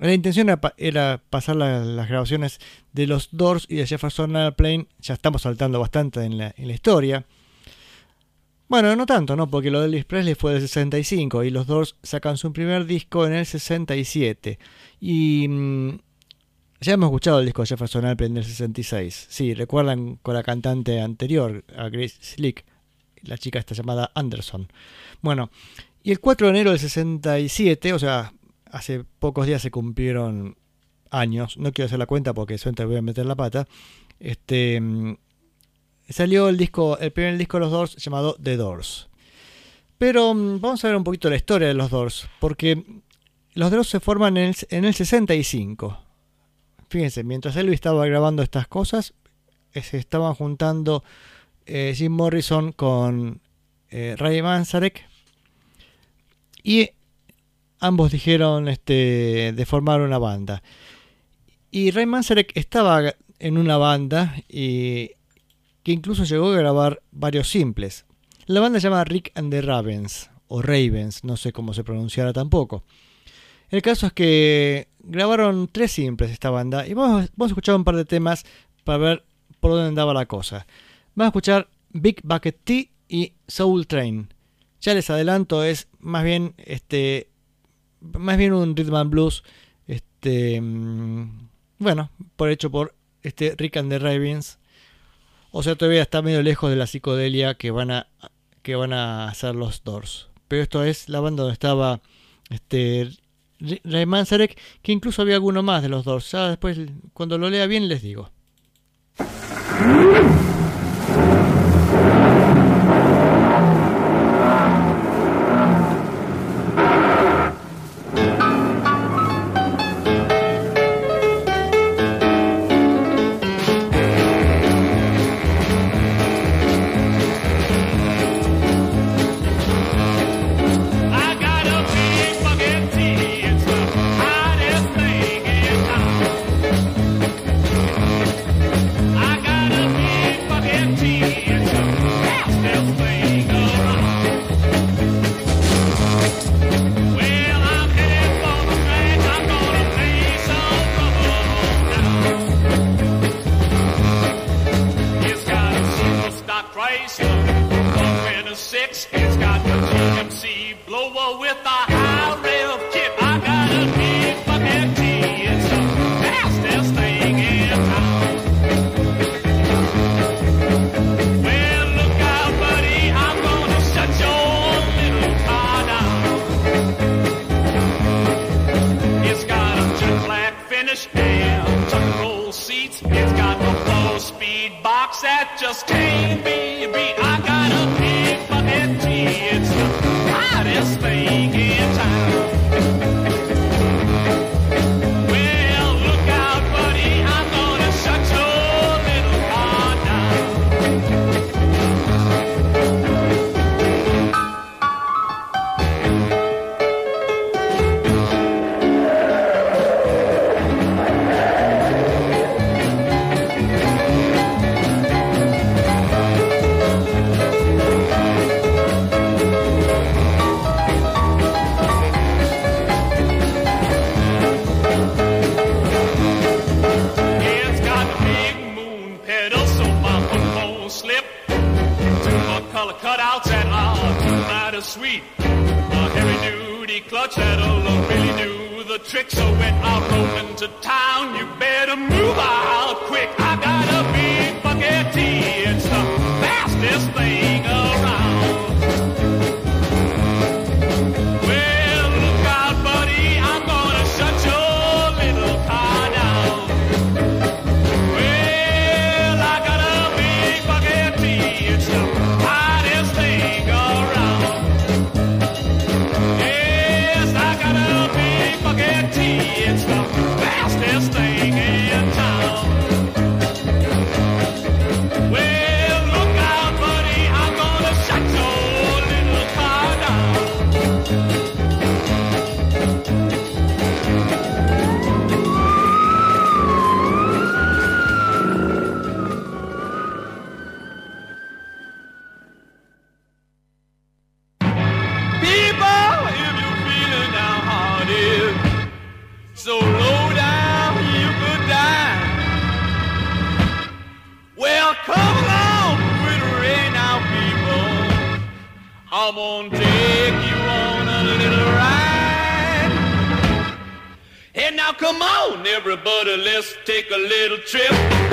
La intención era, pa- era pasar la- las grabaciones de los Doors y de Jefferson Airplane. Ya estamos saltando bastante en la, en la historia. Bueno, no tanto, ¿no? Porque lo de Elvis Presley fue del 65 y los Doors sacan su primer disco en el 67. Y mm, ya hemos escuchado el disco de Jefferson Airplane del 66. Sí, recuerdan con la cantante anterior, a Grace Slick. La chica está llamada Anderson. Bueno, y el 4 de enero del 67, o sea, hace pocos días se cumplieron años. No quiero hacer la cuenta porque suelta voy a meter la pata. Este mm, salió el disco, el primer disco de los Doors llamado The Doors. Pero mm, vamos a ver un poquito la historia de los Doors, porque los Doors se forman en el, en el 65. Fíjense, mientras Elvis estaba grabando estas cosas, eh, se estaban juntando eh, Jim Morrison con eh, Ray Manzarek y ambos dijeron este, de formar una banda. Y Ray Manzarek estaba en una banda y que incluso llegó a grabar varios simples. La banda se llama Rick and the Ravens, o Ravens, no sé cómo se pronunciará tampoco. El caso es que grabaron tres simples esta banda y vamos a escuchar un par de temas para ver por dónde andaba la cosa. Vamos a escuchar Big Bucket Tea y Soul Train. Ya les adelanto, es más bien este más bien un rhythm and blues este mm, bueno, por hecho por este Rick and the Ravens. O sea, todavía está medio lejos de la psicodelia que van a que van a hacer los Doors. Pero esto es la banda donde estaba este Ray- Manzarek, que incluso había alguno más de los Doors. Ya después cuando lo lea bien les digo. Come on, everybody, let's take a little trip.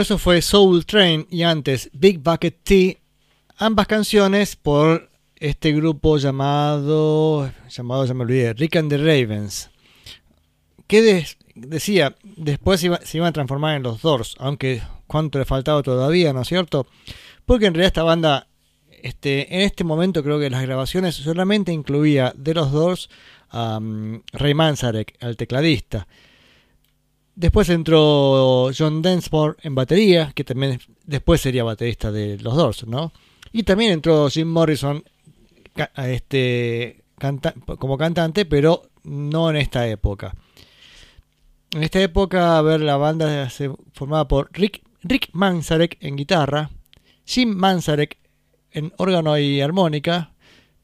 Eso fue Soul Train y antes Big Bucket Tea ambas canciones por este grupo llamado, llamado, ya me olvidé, Rick and the Ravens, que decía, después iba- se iban a transformar en los Doors, aunque cuánto le faltaba todavía, ¿no es cierto? Porque en realidad esta banda, este, en este momento creo que las grabaciones solamente incluía de los Doors a mm, Ray Manzarek, al tecladista. Después entró John Densmore en batería, que también después sería baterista de los Doors, ¿no? Y también entró Jim Morrison este, como cantante, pero no en esta época. En esta época, a ver, la banda se formaba por Rick, Rick Manzarek en guitarra, Jim Manzarek en órgano y armónica,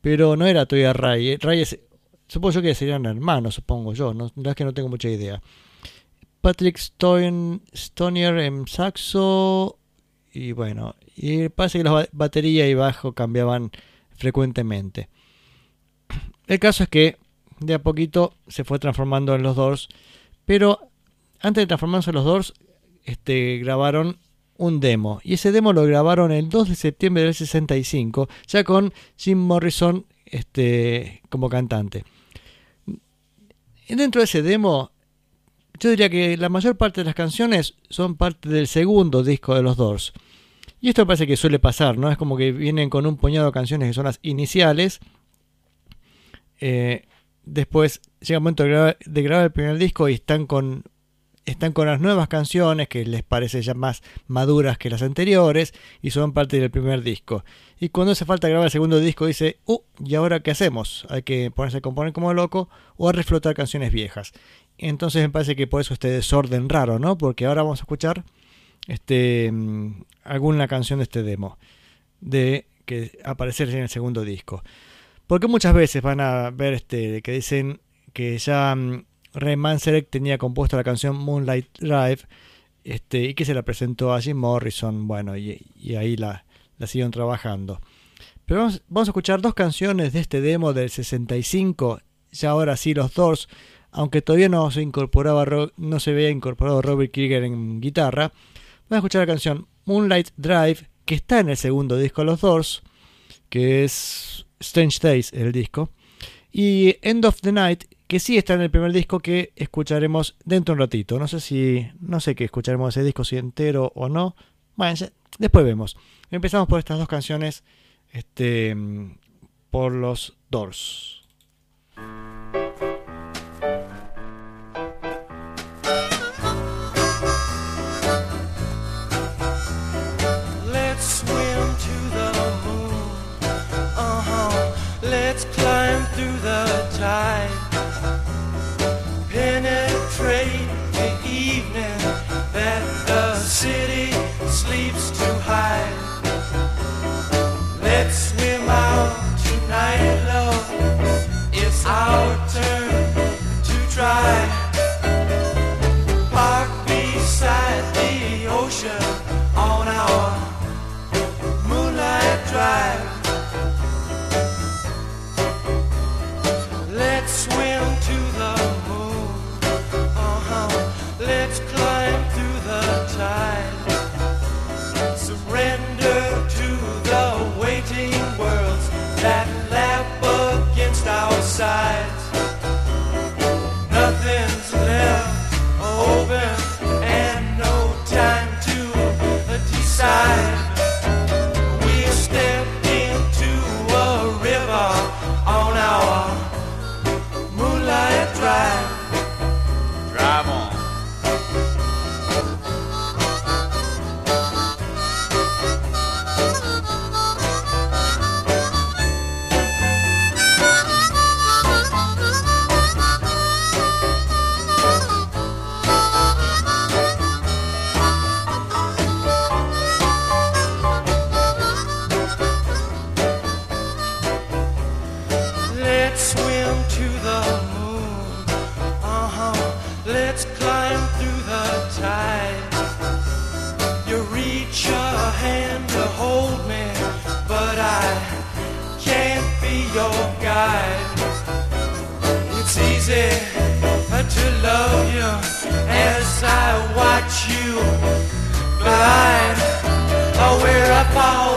pero no era todavía Ray. eh, Ray es- supongo yo que serían hermanos, supongo yo, no, la verdad es que no tengo mucha idea. Patrick Stoin- Stonier en saxo y bueno, y parece que la ba- batería y bajo cambiaban frecuentemente. El caso es que de a poquito se fue transformando en los Doors, pero antes de transformarse en los Doors, este, grabaron un demo. Y ese demo lo grabaron el 2 de septiembre del 65, ya con Jim Morrison este, como cantante. Dentro de ese demo, yo diría que la mayor parte de las canciones son parte del segundo disco de los Doors. Y esto parece que suele pasar, ¿no? Es como que vienen con un puñado de canciones que son las iniciales. Eh, después llega el momento de grabar, de grabar el primer disco y están con están con las nuevas canciones que les parece ya más maduras que las anteriores y son parte del primer disco. Y cuando hace falta grabar el segundo disco dice, uh, ¿y ahora qué hacemos? Hay que ponerse a componer como loco o a reflotar canciones viejas. Entonces me parece que por eso este desorden raro, ¿no? Porque ahora vamos a escuchar este mm, alguna canción de este demo de que aparecer en el segundo disco. Porque muchas veces van a ver este que dicen que ya mm, Ray Manzarek tenía compuesta la canción Moonlight Drive este, y que se la presentó a Jim Morrison, bueno, y, y ahí la, la siguieron trabajando. Pero vamos, vamos a escuchar dos canciones de este demo del 65, ya ahora sí los Doors, aunque todavía no se incorporaba no se veía incorporado Robert Krieger en guitarra. Vamos a escuchar la canción Moonlight Drive, que está en el segundo disco de los Doors, que es Strange Days, el disco. Y End of the Night, que sí está en el primer disco que escucharemos dentro de un ratito. No sé si, no sé qué escucharemos ese disco, si entero o no. Bueno, después vemos. Empezamos por estas dos canciones, este, por los Doors. Sleeps to hide. Let's swim out tonight, love. It's our turn to try. Park beside the ocean love you as I watch you. Oh, we're falling through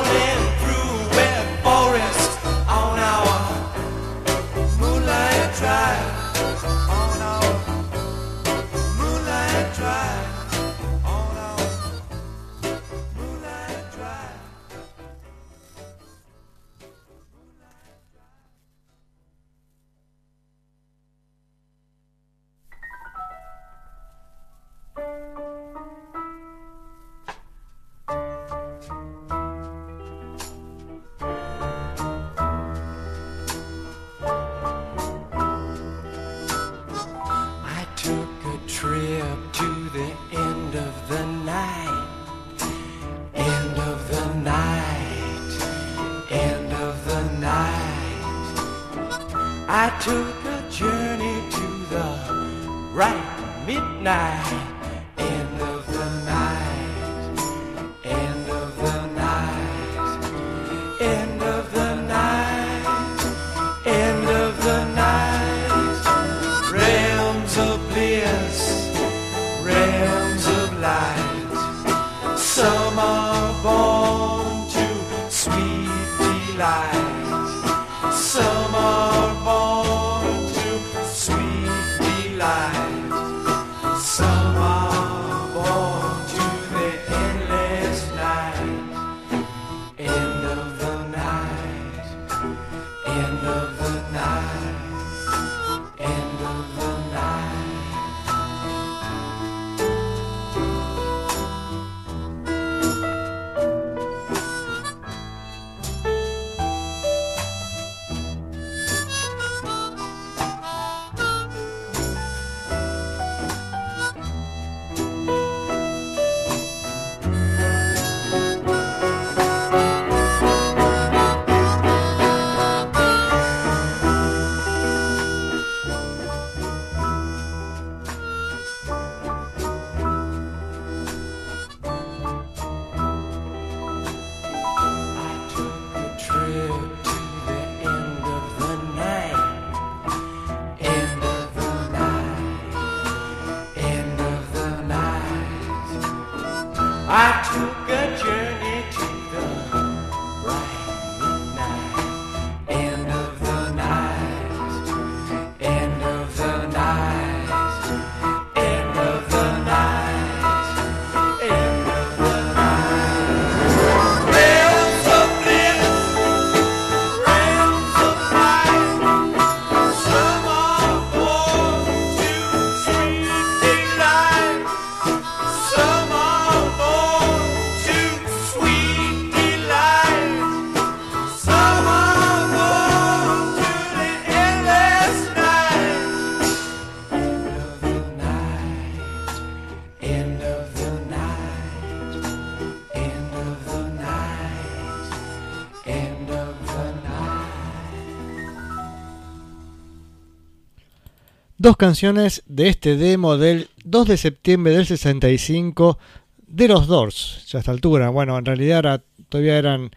Dos canciones de este demo del 2 de septiembre del 65 de los Doors. Ya a esta altura, bueno, en realidad todavía eran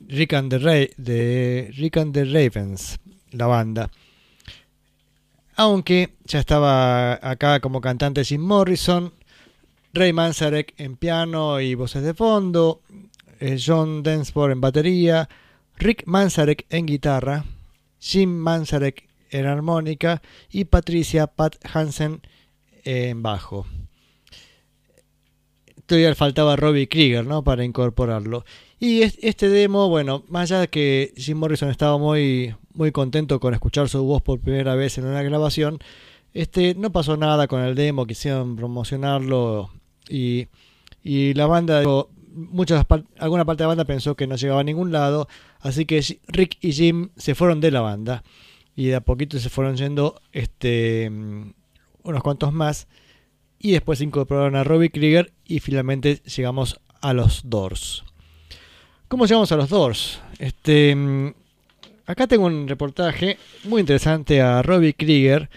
Rick and, the Ra- de Rick and the Ravens, la banda. Aunque ya estaba acá como cantante Jim Morrison, Ray Manzarek en piano y voces de fondo, eh, John Densmore en batería, Rick Manzarek en guitarra, Jim Manzarek en armónica y Patricia Pat Hansen en bajo. Todavía faltaba Robbie Krieger, ¿no? Para incorporarlo. Y es- este demo, bueno, más allá de que Jim Morrison estaba muy, muy contento con escuchar su voz por primera vez en una grabación, este, no pasó nada con el demo, quisieron promocionarlo y, y la banda, muchas alguna parte de la banda pensó que no llegaba a ningún lado, así que Rick y Jim se fueron de la banda y de a poquito se fueron yendo este, mm, unos cuantos más y después se incorporaron a Robbie Krieger y finalmente llegamos a los Doors. ¿Cómo llegamos a los Doors? Este, mm, acá tengo un reportaje muy interesante a Robbie Krieger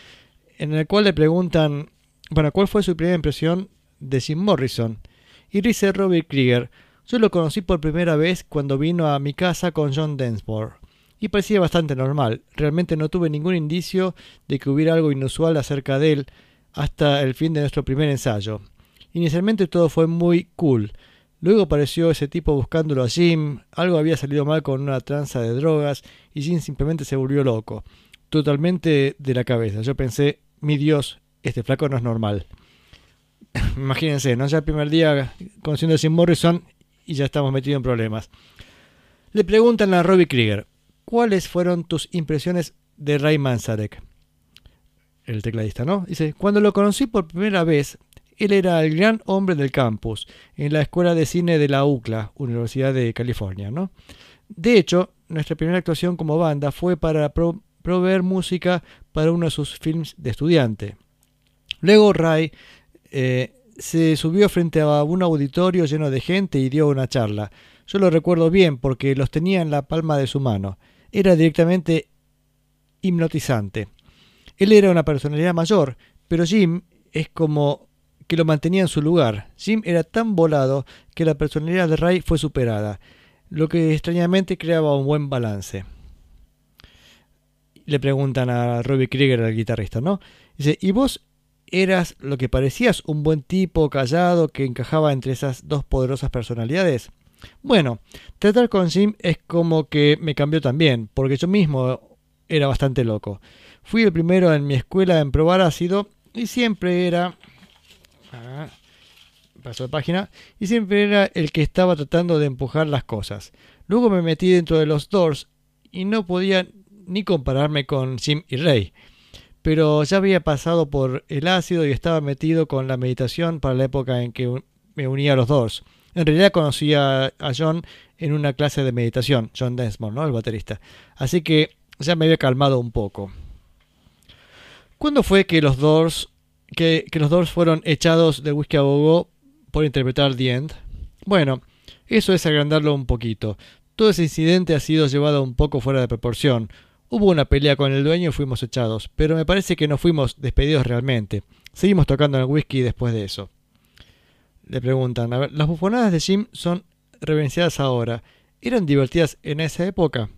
en el cual le preguntan, bueno, ¿cuál fue su primera impresión de Jim Morrison? Y dice Robbie Krieger, yo lo conocí por primera vez cuando vino a mi casa con John Densmore y parecía bastante normal. Realmente no tuve ningún indicio de que hubiera algo inusual acerca de él hasta el fin de nuestro primer ensayo. Inicialmente todo fue muy cool. Luego apareció ese tipo buscándolo a Jim, algo había salido mal con una tranza de drogas y Jim simplemente se volvió loco, totalmente de la cabeza. Yo pensé, mi Dios, este flaco no es normal. [laughs] Imagínense, ¿no? Ya el primer día conociendo a Jim Morrison y ya estamos metidos en problemas. Le preguntan a Robbie Krieger, ¿cuáles fueron tus impresiones de Ray Manzarek? El tecladista, ¿no? Dice, cuando lo conocí por primera vez, él era el gran hombre del campus, en la escuela de cine de la UCLA, Universidad de California, ¿no? De hecho, nuestra primera actuación como banda fue para pro- proveer música para uno de sus films de estudiante. Luego Ray eh, se subió frente a un auditorio lleno de gente y dio una charla. Yo lo recuerdo bien porque los tenía en la palma de su mano. Era directamente hipnotizante. Él era una personalidad mayor, pero Jim es como que lo mantenía en su lugar. Jim era tan volado que la personalidad de Ray fue superada, lo que extrañamente creaba un buen balance. Le preguntan a Robbie Krieger, el guitarrista, ¿no? Dice, ¿y vos eras lo que parecías un buen tipo callado que encajaba entre esas dos poderosas personalidades? Bueno, tratar con Jim es como que me cambió también, porque yo mismo era bastante loco. Fui el primero en mi escuela en probar ácido y siempre era... Ah, paso de página. Y siempre era el que estaba tratando de empujar las cosas. Luego me metí dentro de los Doors y no podía ni compararme con Jim y Ray. Pero ya había pasado por el ácido y estaba metido con la meditación para la época en que me unía a los Doors. En realidad conocí a, John en una clase de meditación, John Desmond, ¿no? El baterista. Así que ya me había calmado un poco. ¿Cuándo fue que los Doors, que, los Doors fueron echados del whisky a gogo por interpretar The End? Bueno, eso es agrandarlo un poquito. Todo ese incidente ha sido llevado un poco fuera de proporción. Hubo una pelea con el dueño y fuimos echados, pero me parece que no fuimos despedidos realmente. Seguimos tocando en el whisky después de eso. Le preguntan, a ver, las bufonadas de Jim son reverenciadas ahora. ¿Eran divertidas en esa época?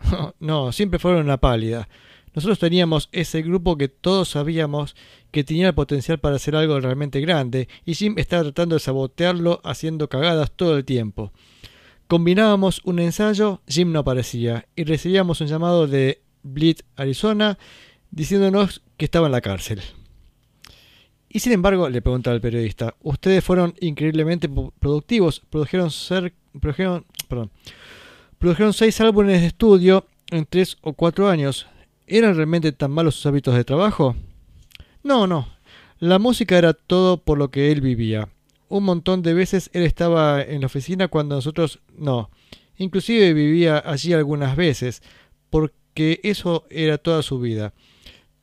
[laughs] no, siempre fueron una pálida. Nosotros teníamos ese grupo que todos sabíamos que tenía el potencial para hacer algo realmente grande, y Jim estaba tratando de sabotearlo haciendo cagadas todo el tiempo. Combinábamos un ensayo, Jim no aparecía, y recibíamos un llamado de Bleed, Arizona, diciéndonos que estaba en la cárcel. Y sin embargo, le pregunta al periodista, ustedes fueron increíblemente productivos, produjeron, ser, produjeron, perdón, produjeron seis álbumes de estudio en tres o cuatro años. ¿Eran realmente tan malos sus hábitos de trabajo? No, no. La música era todo por lo que él vivía. Un montón de veces él estaba en la oficina cuando nosotros no. Inclusive vivía allí algunas veces, porque eso era toda su vida.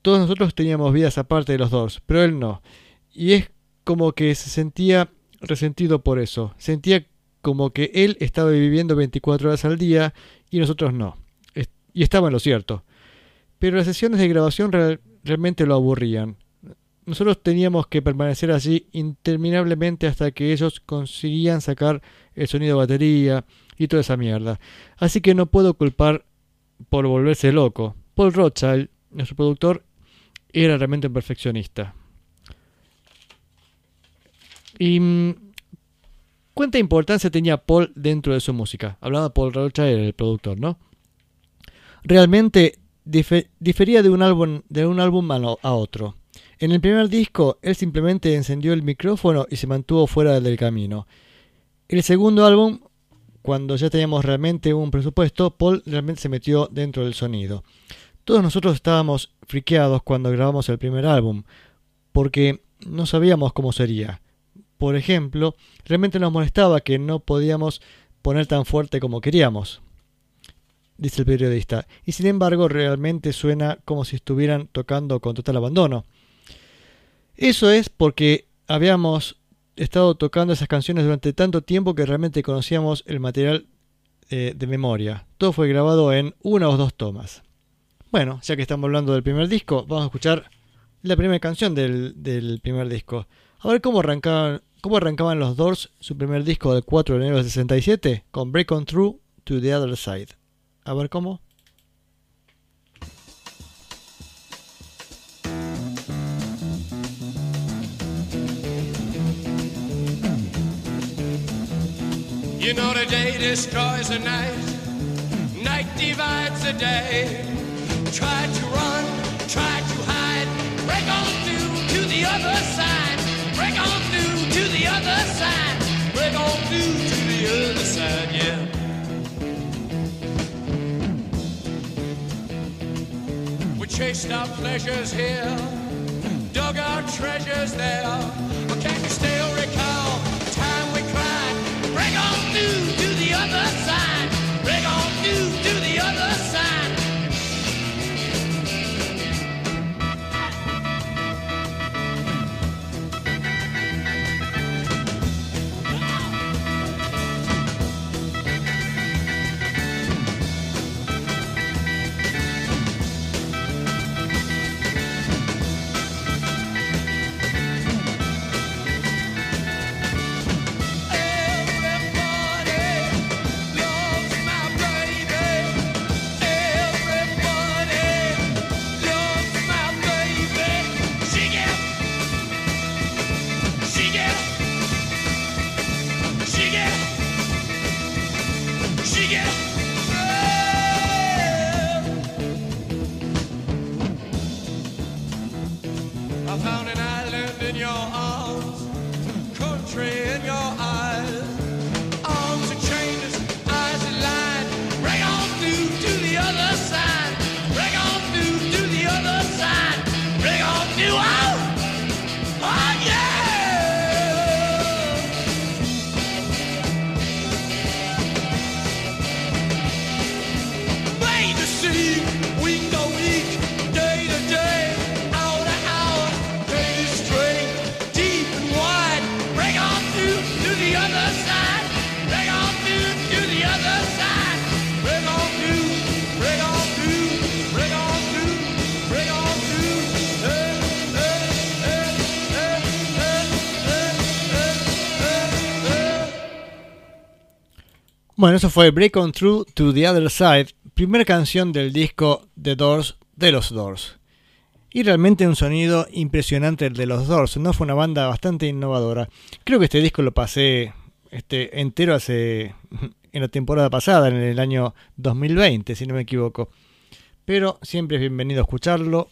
Todos nosotros teníamos vidas aparte de los dos, pero él no. Y es como que se sentía resentido por eso. Sentía como que él estaba viviendo 24 horas al día y nosotros no. Y estaba en lo cierto. Pero las sesiones de grabación real- realmente lo aburrían. Nosotros teníamos que permanecer allí interminablemente hasta que ellos conseguían sacar el sonido de batería y toda esa mierda. Así que no puedo culpar por volverse loco. Paul Rothschild, nuestro productor, era realmente un perfeccionista. Y mm, cuánta importancia tenía Paul dentro de su música. Hablando de Paul Rothschild, el productor, ¿no? Realmente dife- difería de un álbum de un álbum a otro. En el primer disco, él simplemente encendió el micrófono y se mantuvo fuera del camino. El segundo álbum, cuando ya teníamos realmente un presupuesto, Paul realmente se metió dentro del sonido. Todos nosotros estábamos friqueados cuando grabamos el primer álbum, porque no sabíamos cómo sería. Por ejemplo, realmente nos molestaba que no podíamos poner tan fuerte como queríamos, dice el periodista, y sin embargo realmente suena como si estuvieran tocando con total abandono. Eso es porque habíamos estado tocando esas canciones durante tanto tiempo que realmente conocíamos el material eh, de memoria. Todo fue grabado en una o dos tomas. Bueno, ya que estamos hablando del primer disco, vamos a escuchar la primera canción del, del primer disco. A ver cómo arrancaban, cómo arrancaban los Doors su primer disco del 4 de enero del 67 con Break On Through to the Other Side. A ver cómo. You know the day destroys the night, night divides the day. Try to run, try to hide, break on through to the other side, break on through to the other side, break on through to the other side, yeah. We chased our pleasures here, dug our treasures there. But can you still recall Bueno, eso fue Break On Through to the Other Side, primera canción del disco The Doors de los Doors. Y realmente un sonido impresionante el de los Doors, ¿no? Fue una banda bastante innovadora. Creo que este disco lo pasé este, entero hace [laughs] en la temporada pasada, en el año 2020, si no me equivoco. Pero siempre es bienvenido a escucharlo.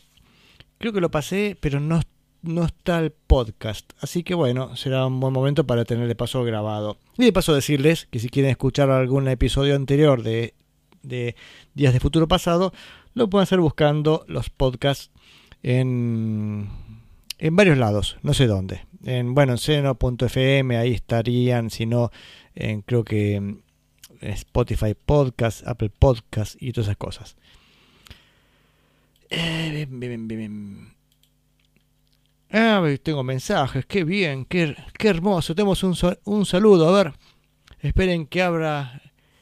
Creo que lo pasé, pero no, no está el podcast. Así que bueno, será un buen momento para tener de paso grabado. Y de paso decirles que si quieren escuchar algún episodio anterior de, de Días de Futuro Pasado, lo pueden hacer buscando los podcasts en, en varios lados, no sé dónde. En, bueno, en seno.fm, ahí estarían, si no, en, creo que Spotify Podcast, Apple Podcast y todas esas cosas. Eh, bien, bien, bien. Ah, tengo mensajes, qué bien, qué, qué hermoso. Tenemos un, un saludo, a ver. Esperen que abra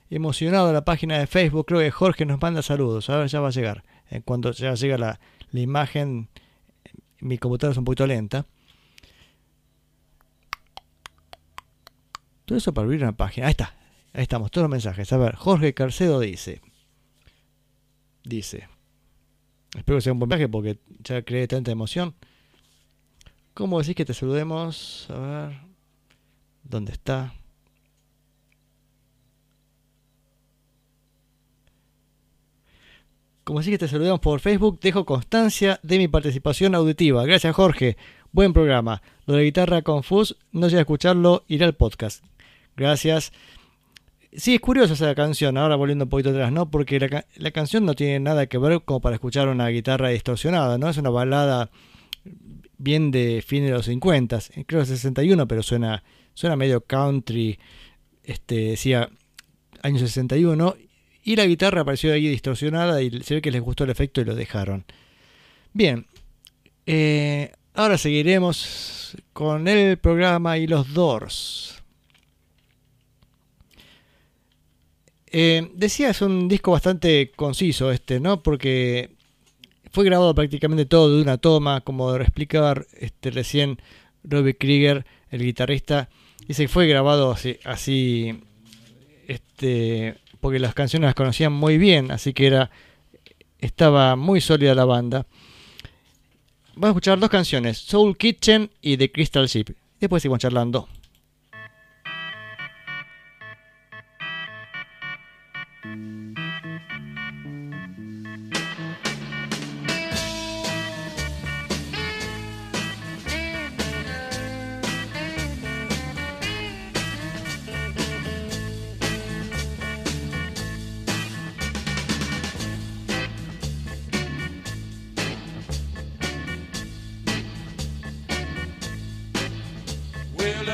emocionado la página de Facebook. Creo que Jorge nos manda saludos. A ver, ya va a llegar. En cuanto ya llega la, la imagen, mi computadora es un poquito lenta. Todo eso para abrir una página. Ahí está. Ahí estamos, todos los mensajes. A ver, Jorge Carcedo dice. Dice. Espero que sea un buen viaje porque ya creé tanta emoción. ¿Cómo decís que te saludemos? A ver. ¿Dónde está? Como decís que te saludamos por Facebook, dejo constancia de mi participación auditiva. Gracias, Jorge. Buen programa. Lo de guitarra confus, no a escucharlo, iré al podcast. Gracias. Sí, es curiosa esa canción, ahora volviendo un poquito atrás, ¿no? Porque la, la canción no tiene nada que ver como para escuchar una guitarra distorsionada, ¿no? Es una balada bien de fin de los 50, creo que 61, pero suena, suena medio country, este, decía año 61, y la guitarra apareció ahí distorsionada y se ve que les gustó el efecto y lo dejaron. Bien, eh, ahora seguiremos con el programa y los Doors. Eh, decía, es un disco bastante conciso este, ¿no? Porque fue grabado prácticamente todo de una toma, como explicaba este, recién Robbie Krieger, el guitarrista, dice que fue grabado así, así este, porque las canciones las conocían muy bien, así que era estaba muy sólida la banda. Vamos a escuchar dos canciones, Soul Kitchen y The Crystal Ship. Después seguimos charlando.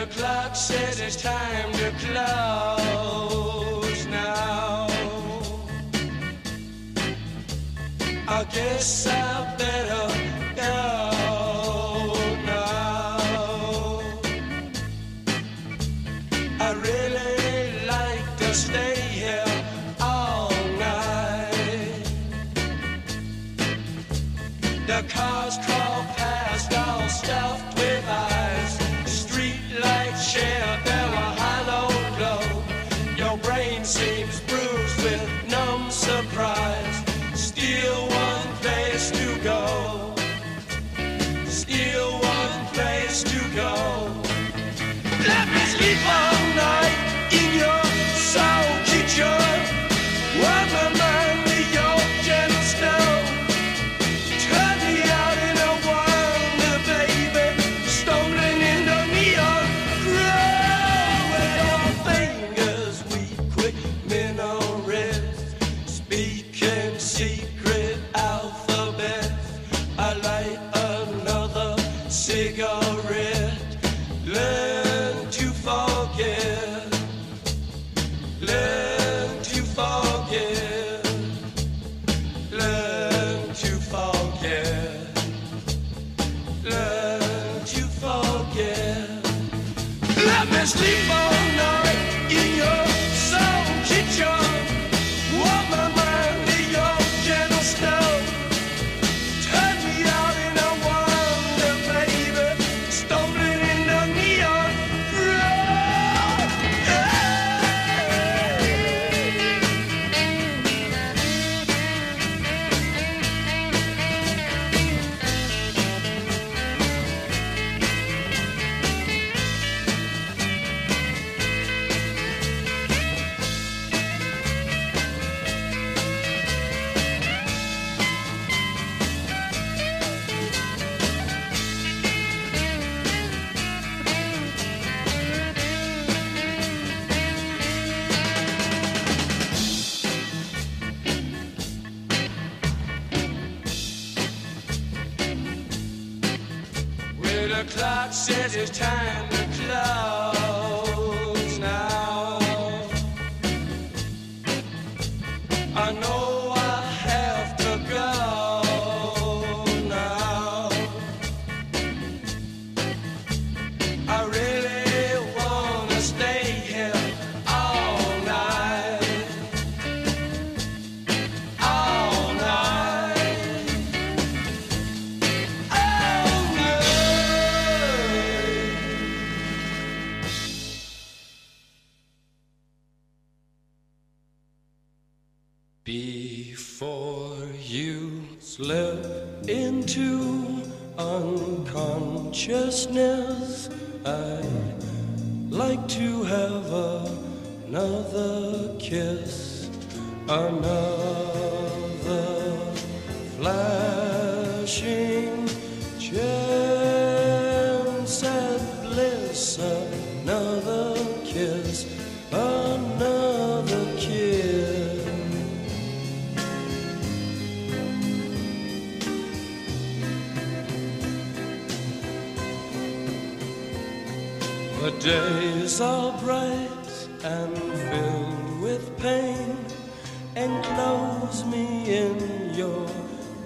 The clock says it's time to close now. I guess I me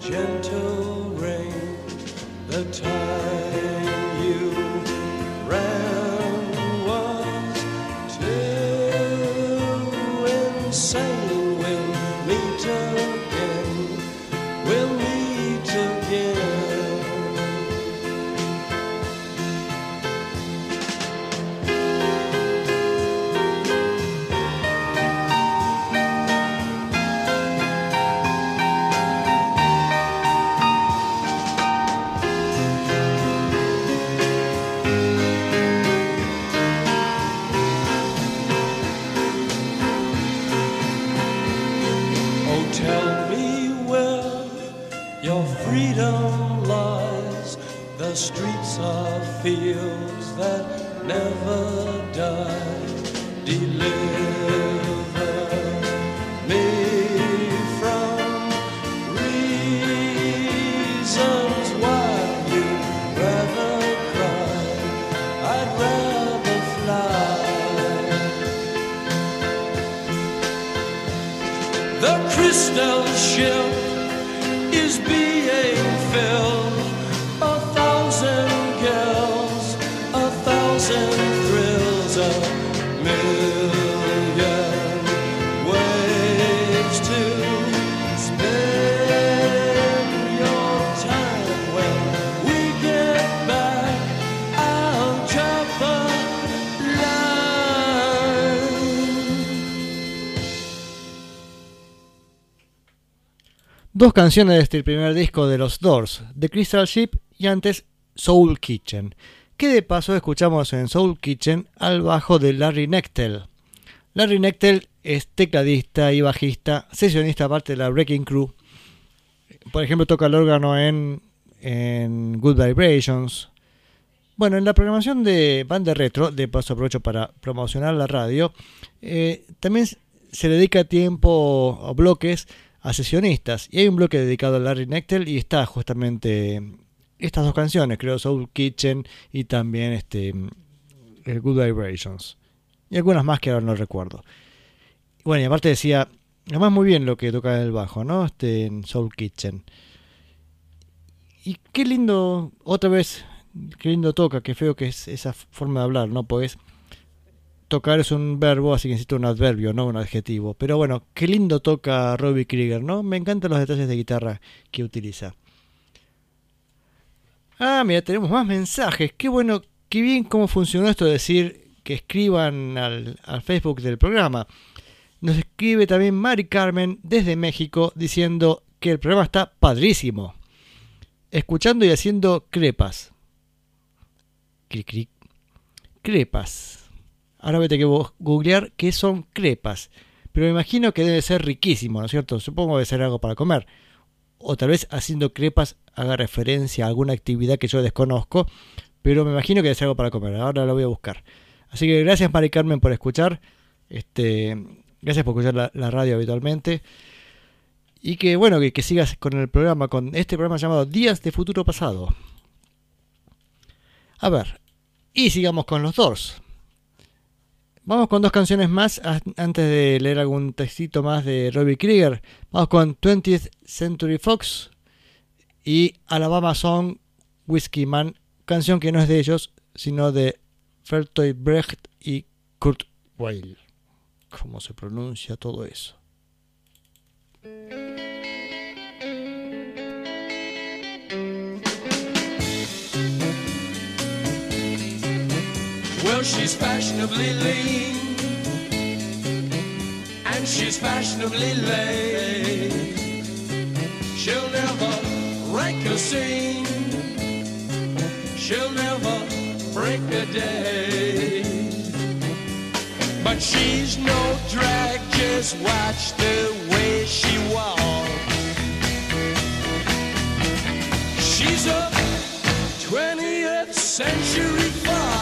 gentle Dos canciones de este primer disco de los Doors, The Crystal Ship y antes Soul Kitchen, que de paso escuchamos en Soul Kitchen al bajo de Larry Nectel. Larry Nectel es tecladista y bajista, sesionista parte de la Wrecking Crew. Por ejemplo, toca el órgano en, en Good Vibrations. Bueno, en la programación de Banda Retro, de paso aprovecho para promocionar la radio, eh, también se dedica tiempo o bloques a sesionistas. Y hay un bloque dedicado a Larry Nectel y está justamente estas dos canciones, creo Soul Kitchen y también este el Good Vibrations. Y algunas más que ahora no recuerdo. Bueno, y aparte decía, además muy bien lo que toca el bajo, ¿no? Este en Soul Kitchen. Y qué lindo, otra vez, qué lindo toca, qué feo que es esa forma de hablar, ¿no? Pues tocar es un verbo, así que necesito un adverbio, no un adjetivo. Pero bueno, qué lindo toca Robbie Krieger, ¿no? Me encantan los detalles de guitarra que utiliza. Ah, mira, tenemos más mensajes. Qué bueno, qué bien cómo funcionó esto de decir que escriban al, Facebook del programa. Nos escribe también Mari Carmen desde México diciendo que el programa está padrísimo. Escuchando y haciendo crepas. Cric, cric. Crepas. Ahora tener que googlear qué son crepas. Pero me imagino que debe ser riquísimo, ¿no es cierto? Supongo que debe ser algo para comer. O tal vez haciendo crepas haga referencia a alguna actividad que yo desconozco. Pero me imagino que debe ser algo para comer. Ahora lo voy a buscar. Así que gracias Mari Carmen por escuchar. Este, gracias por escuchar la, radio habitualmente. Y que bueno, que, que sigas con el programa, con este programa llamado Días de Futuro Pasado. A ver, y sigamos con los Doors. Vamos con dos canciones más antes de leer algún textito más de Robbie Krieger. Vamos con 20th Century Fox y Alabama Song Whiskey Man, canción que no es de ellos, sino de Bertolt Brecht y Kurt Weill. ¿Cómo se pronuncia todo eso? She's fashionably lean, and she's fashionably late. She'll never rank a scene, she'll never break a day. But she's no drag, just watch the way she walks. She's a 20th century fox.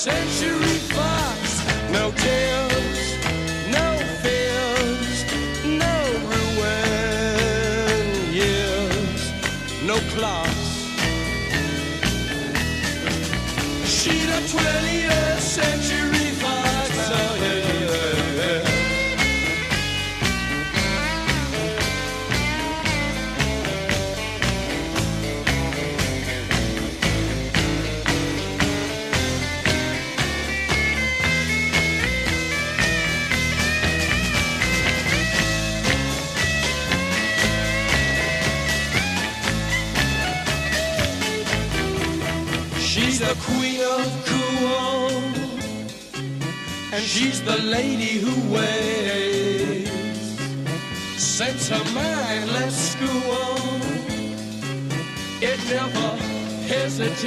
Century fox. No tears, and she's the lady who waits. Sets her mind, let's school. It never hesitates.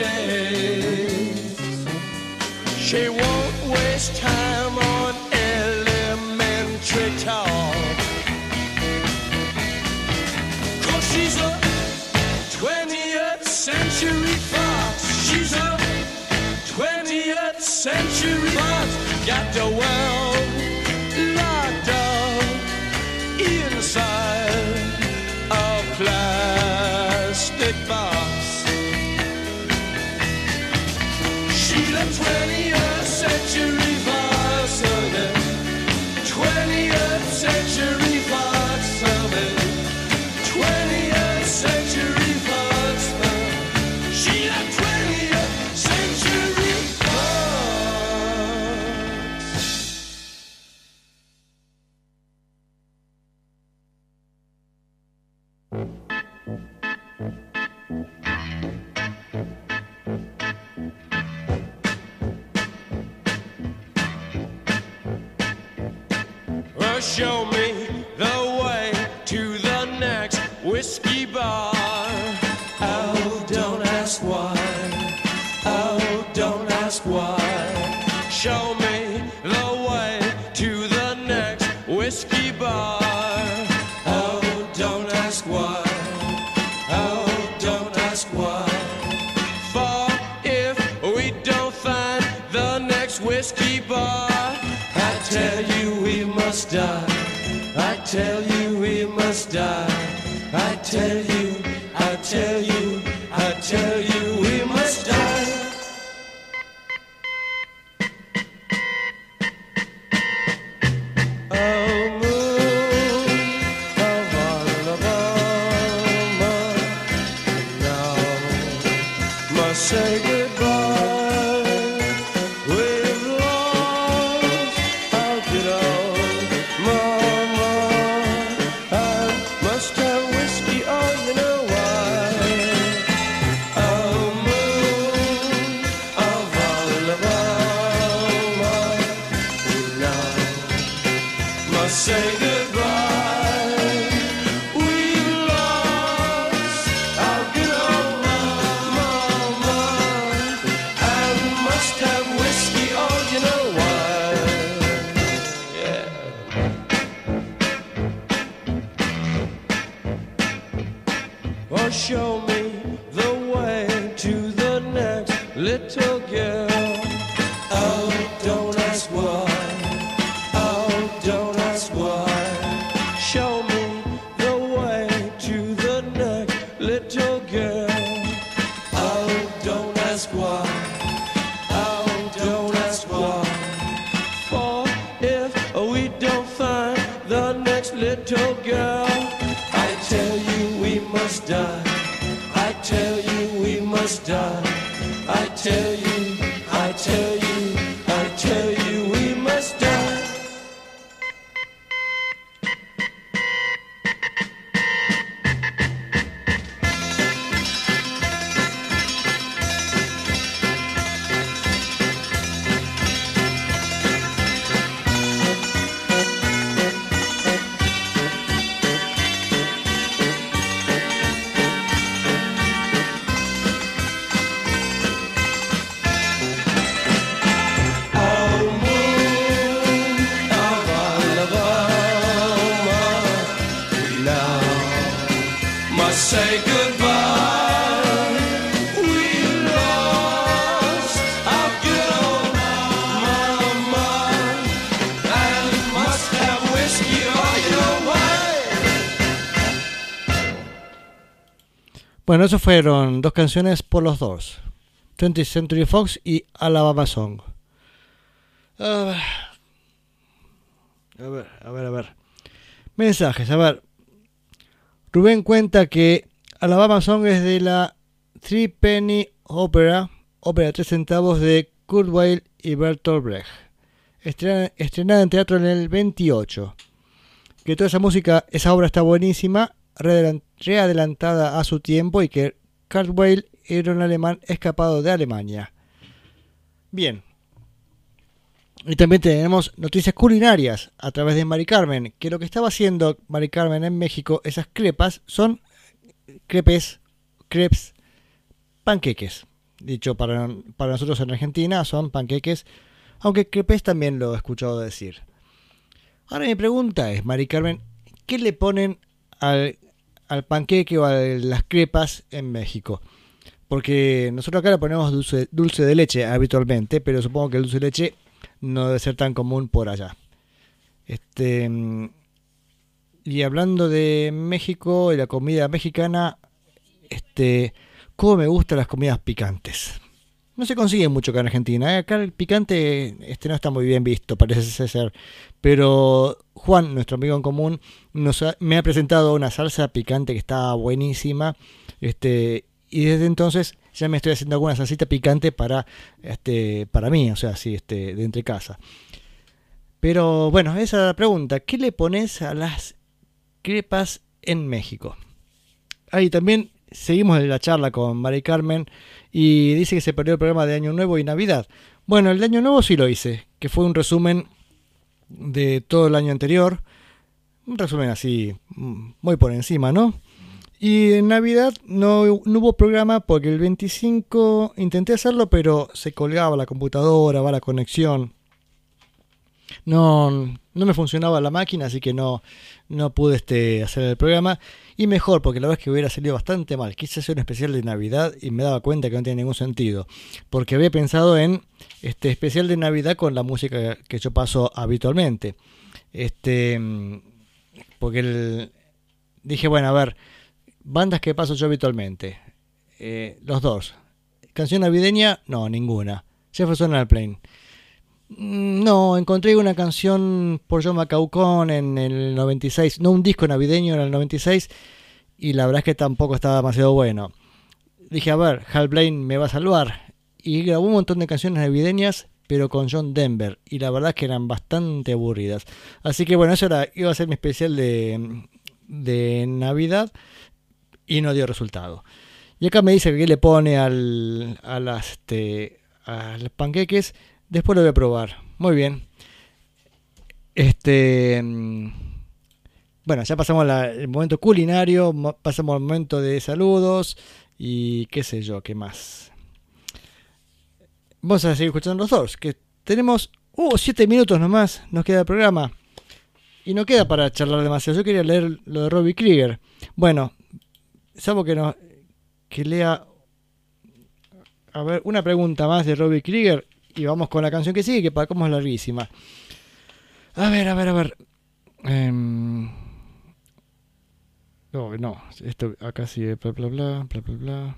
She won't waste time on elementary talk. Cause she's a 20th century fox. She's a 20th century Bueno, eso fueron dos canciones por los dos. 20th Century Fox y Alabama Song. Ah, a ver, a ver, a ver. Mensajes, a ver. Rubén cuenta que Alabama Song es de la Three Penny Opera, ópera de tres centavos de Kurt Weill y Bertolt Brecht. Estrenada, en teatro en el 28. Que toda esa música, esa obra está buenísima, readelantada a su tiempo y que Kurt Weill era un alemán escapado de Alemania. Bien. Y también tenemos noticias culinarias a través de Mari Carmen, que lo que estaba haciendo Mari Carmen en México, esas crepas, son crepes, crepes, panqueques. Dicho para, para nosotros en Argentina, son panqueques, aunque crepes también lo he escuchado decir. Ahora mi pregunta es, Mari Carmen, ¿qué le ponen al, al panqueque o a las crepas en México? Porque nosotros acá le ponemos dulce, de leche habitualmente, pero supongo que el dulce de leche no debe ser tan común por allá. Este y hablando de México y la comida mexicana, este, cómo me gustan las comidas picantes. No se consigue mucho acá en Argentina. ¿eh? Acá el picante este no está muy bien visto, parece ser. Pero Juan, nuestro amigo en común, me ha presentado una salsa picante que está buenísima. Este, y desde entonces ya me estoy haciendo alguna salsita picante para, este, para mí, o sea, así, este, de entre casa. Pero bueno, esa es la pregunta. ¿Qué le pones a las crepas en México? Ahí también seguimos la charla con Mari Carmen y dice que se perdió el programa de Año Nuevo y Navidad. Bueno, el de Año Nuevo sí lo hice, que fue un resumen de todo el año anterior. Un resumen así, mm, muy por encima, ¿no? Y en Navidad no, no hubo programa porque el 25 intenté hacerlo, pero se colgaba la computadora, va la conexión. No, no me funcionaba la máquina, así que no, no pude este, hacer el programa. Y mejor, porque la verdad es que hubiera salido bastante mal. Quise hacer un especial de Navidad y me daba cuenta que no tiene ningún sentido. Porque había pensado en este especial de Navidad con la música que yo paso habitualmente. Este, porque el- dije, bueno, a ver, bandas que paso yo habitualmente. Eh, los dos. Canción navideña, no, ninguna. Jefferson Airplane. Mm, No, encontré una canción por John McCaucon en el 96, no un disco navideño en el 96, y la verdad es que tampoco estaba demasiado bueno. Dije, a ver, Hal Blaine me va a salvar. Y grabó un montón de canciones navideñas, pero con John Denver, y la verdad es que eran bastante aburridas. Así que bueno, eso era, iba a ser mi especial de, de Navidad, y no dio resultado. Y acá me dice que le pone al, a, las, a los panqueques. Después lo voy a probar. Muy bien. Este. mm, Bueno, ya pasamos la- el momento culinario. mo- Pasamos al momento de saludos. Y qué sé yo, qué más. Vamos a seguir escuchando los dos. Que tenemos. Uh, siete minutos nomás. Nos queda el programa. Y no queda para charlar demasiado. Yo quería leer lo de Robbie Krieger. Bueno, salvo que no. Que lea. A ver, una pregunta más de Robbie Krieger. Y vamos con la canción que sigue, que para cómo es larguísima. A ver, a ver, a ver. Em, no, no. Esto acá sigue bla bla bla, bla bla bla.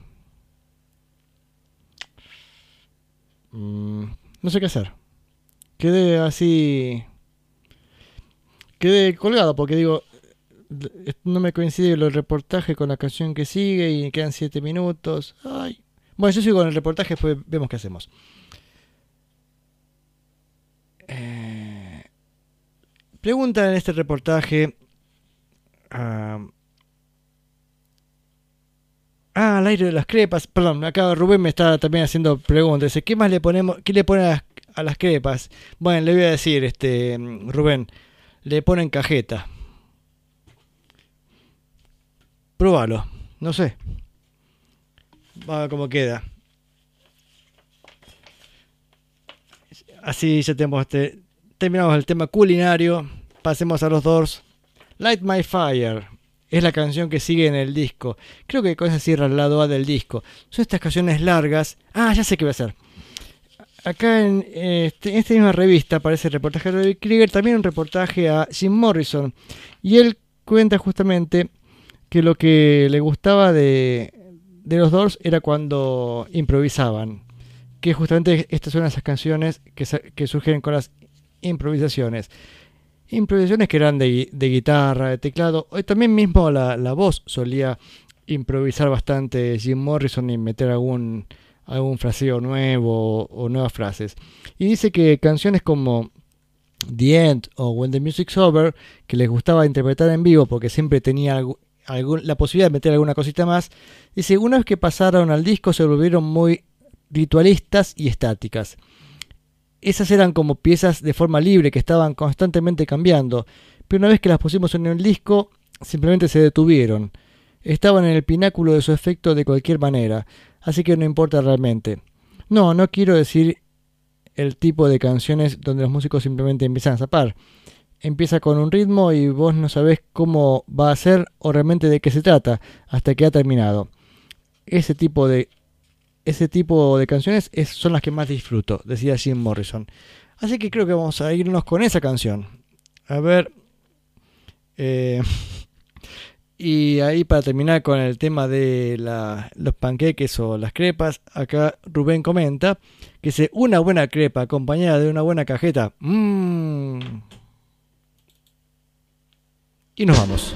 Mm, no sé qué hacer. Quedé así. Quedé colgado porque digo. No me coincide el reportaje con la canción que sigue y quedan 7 minutos. Ay, Bueno, yo sigo con el reportaje, después vemos qué hacemos. Eh, pregunta en este reportaje. ah, ah, al aire de las crepas. Perdón, acá Rubén me está también haciendo preguntas. ¿qué más le ponemos? ¿Qué le ponen a las, a las crepas? Bueno, le voy a decir, este Rubén, le ponen cajeta. Pruébalo, no sé. Va a ver cómo queda. Así ya tenemos este. Terminamos el tema culinario. Pasemos a los Doors. Light My Fire. Es la canción que sigue en el disco. Creo que con esa cierra A del disco. Son estas canciones largas. Ah, ya sé qué voy a hacer. Acá en, este- en esta misma revista aparece el reportaje de David Krieger, también un reportaje a Jim Morrison. Y él cuenta justamente que lo que le gustaba de, de los Doors era cuando improvisaban. Que justamente estas son esas canciones que, que surgen con las improvisaciones. Improvisaciones que eran de, de guitarra, de teclado. O también mismo la, la voz solía improvisar bastante Jim Morrison y meter algún, algún fraseo nuevo o, nuevas frases. Y dice que canciones como The End o When the Music's Over, que les gustaba interpretar en vivo porque siempre tenía algu- algún- la posibilidad de meter alguna cosita más, dice, una vez que pasaron al disco se volvieron muy ritualistas y estáticas. Esas eran como piezas de forma libre que estaban constantemente cambiando, pero una vez que las pusimos en el disco, simplemente se detuvieron. Estaban en el pináculo de su efecto de cualquier manera, así que no importa realmente. No, no quiero decir el tipo de canciones donde los músicos simplemente empiezan a zapar. Empieza con un ritmo y vos no sabés cómo va a ser o realmente de qué se trata hasta que ha terminado. Ese tipo de ese tipo de canciones es- son las que más disfruto, decía Jim Morrison. Así que creo que vamos a irnos con esa canción. A ver. eh, [laughs] y ahí para terminar con el tema de los panqueques o las crepas, acá Rubén comenta que dice una buena crepa acompañada de una buena cajeta. Mmm. Y nos vamos.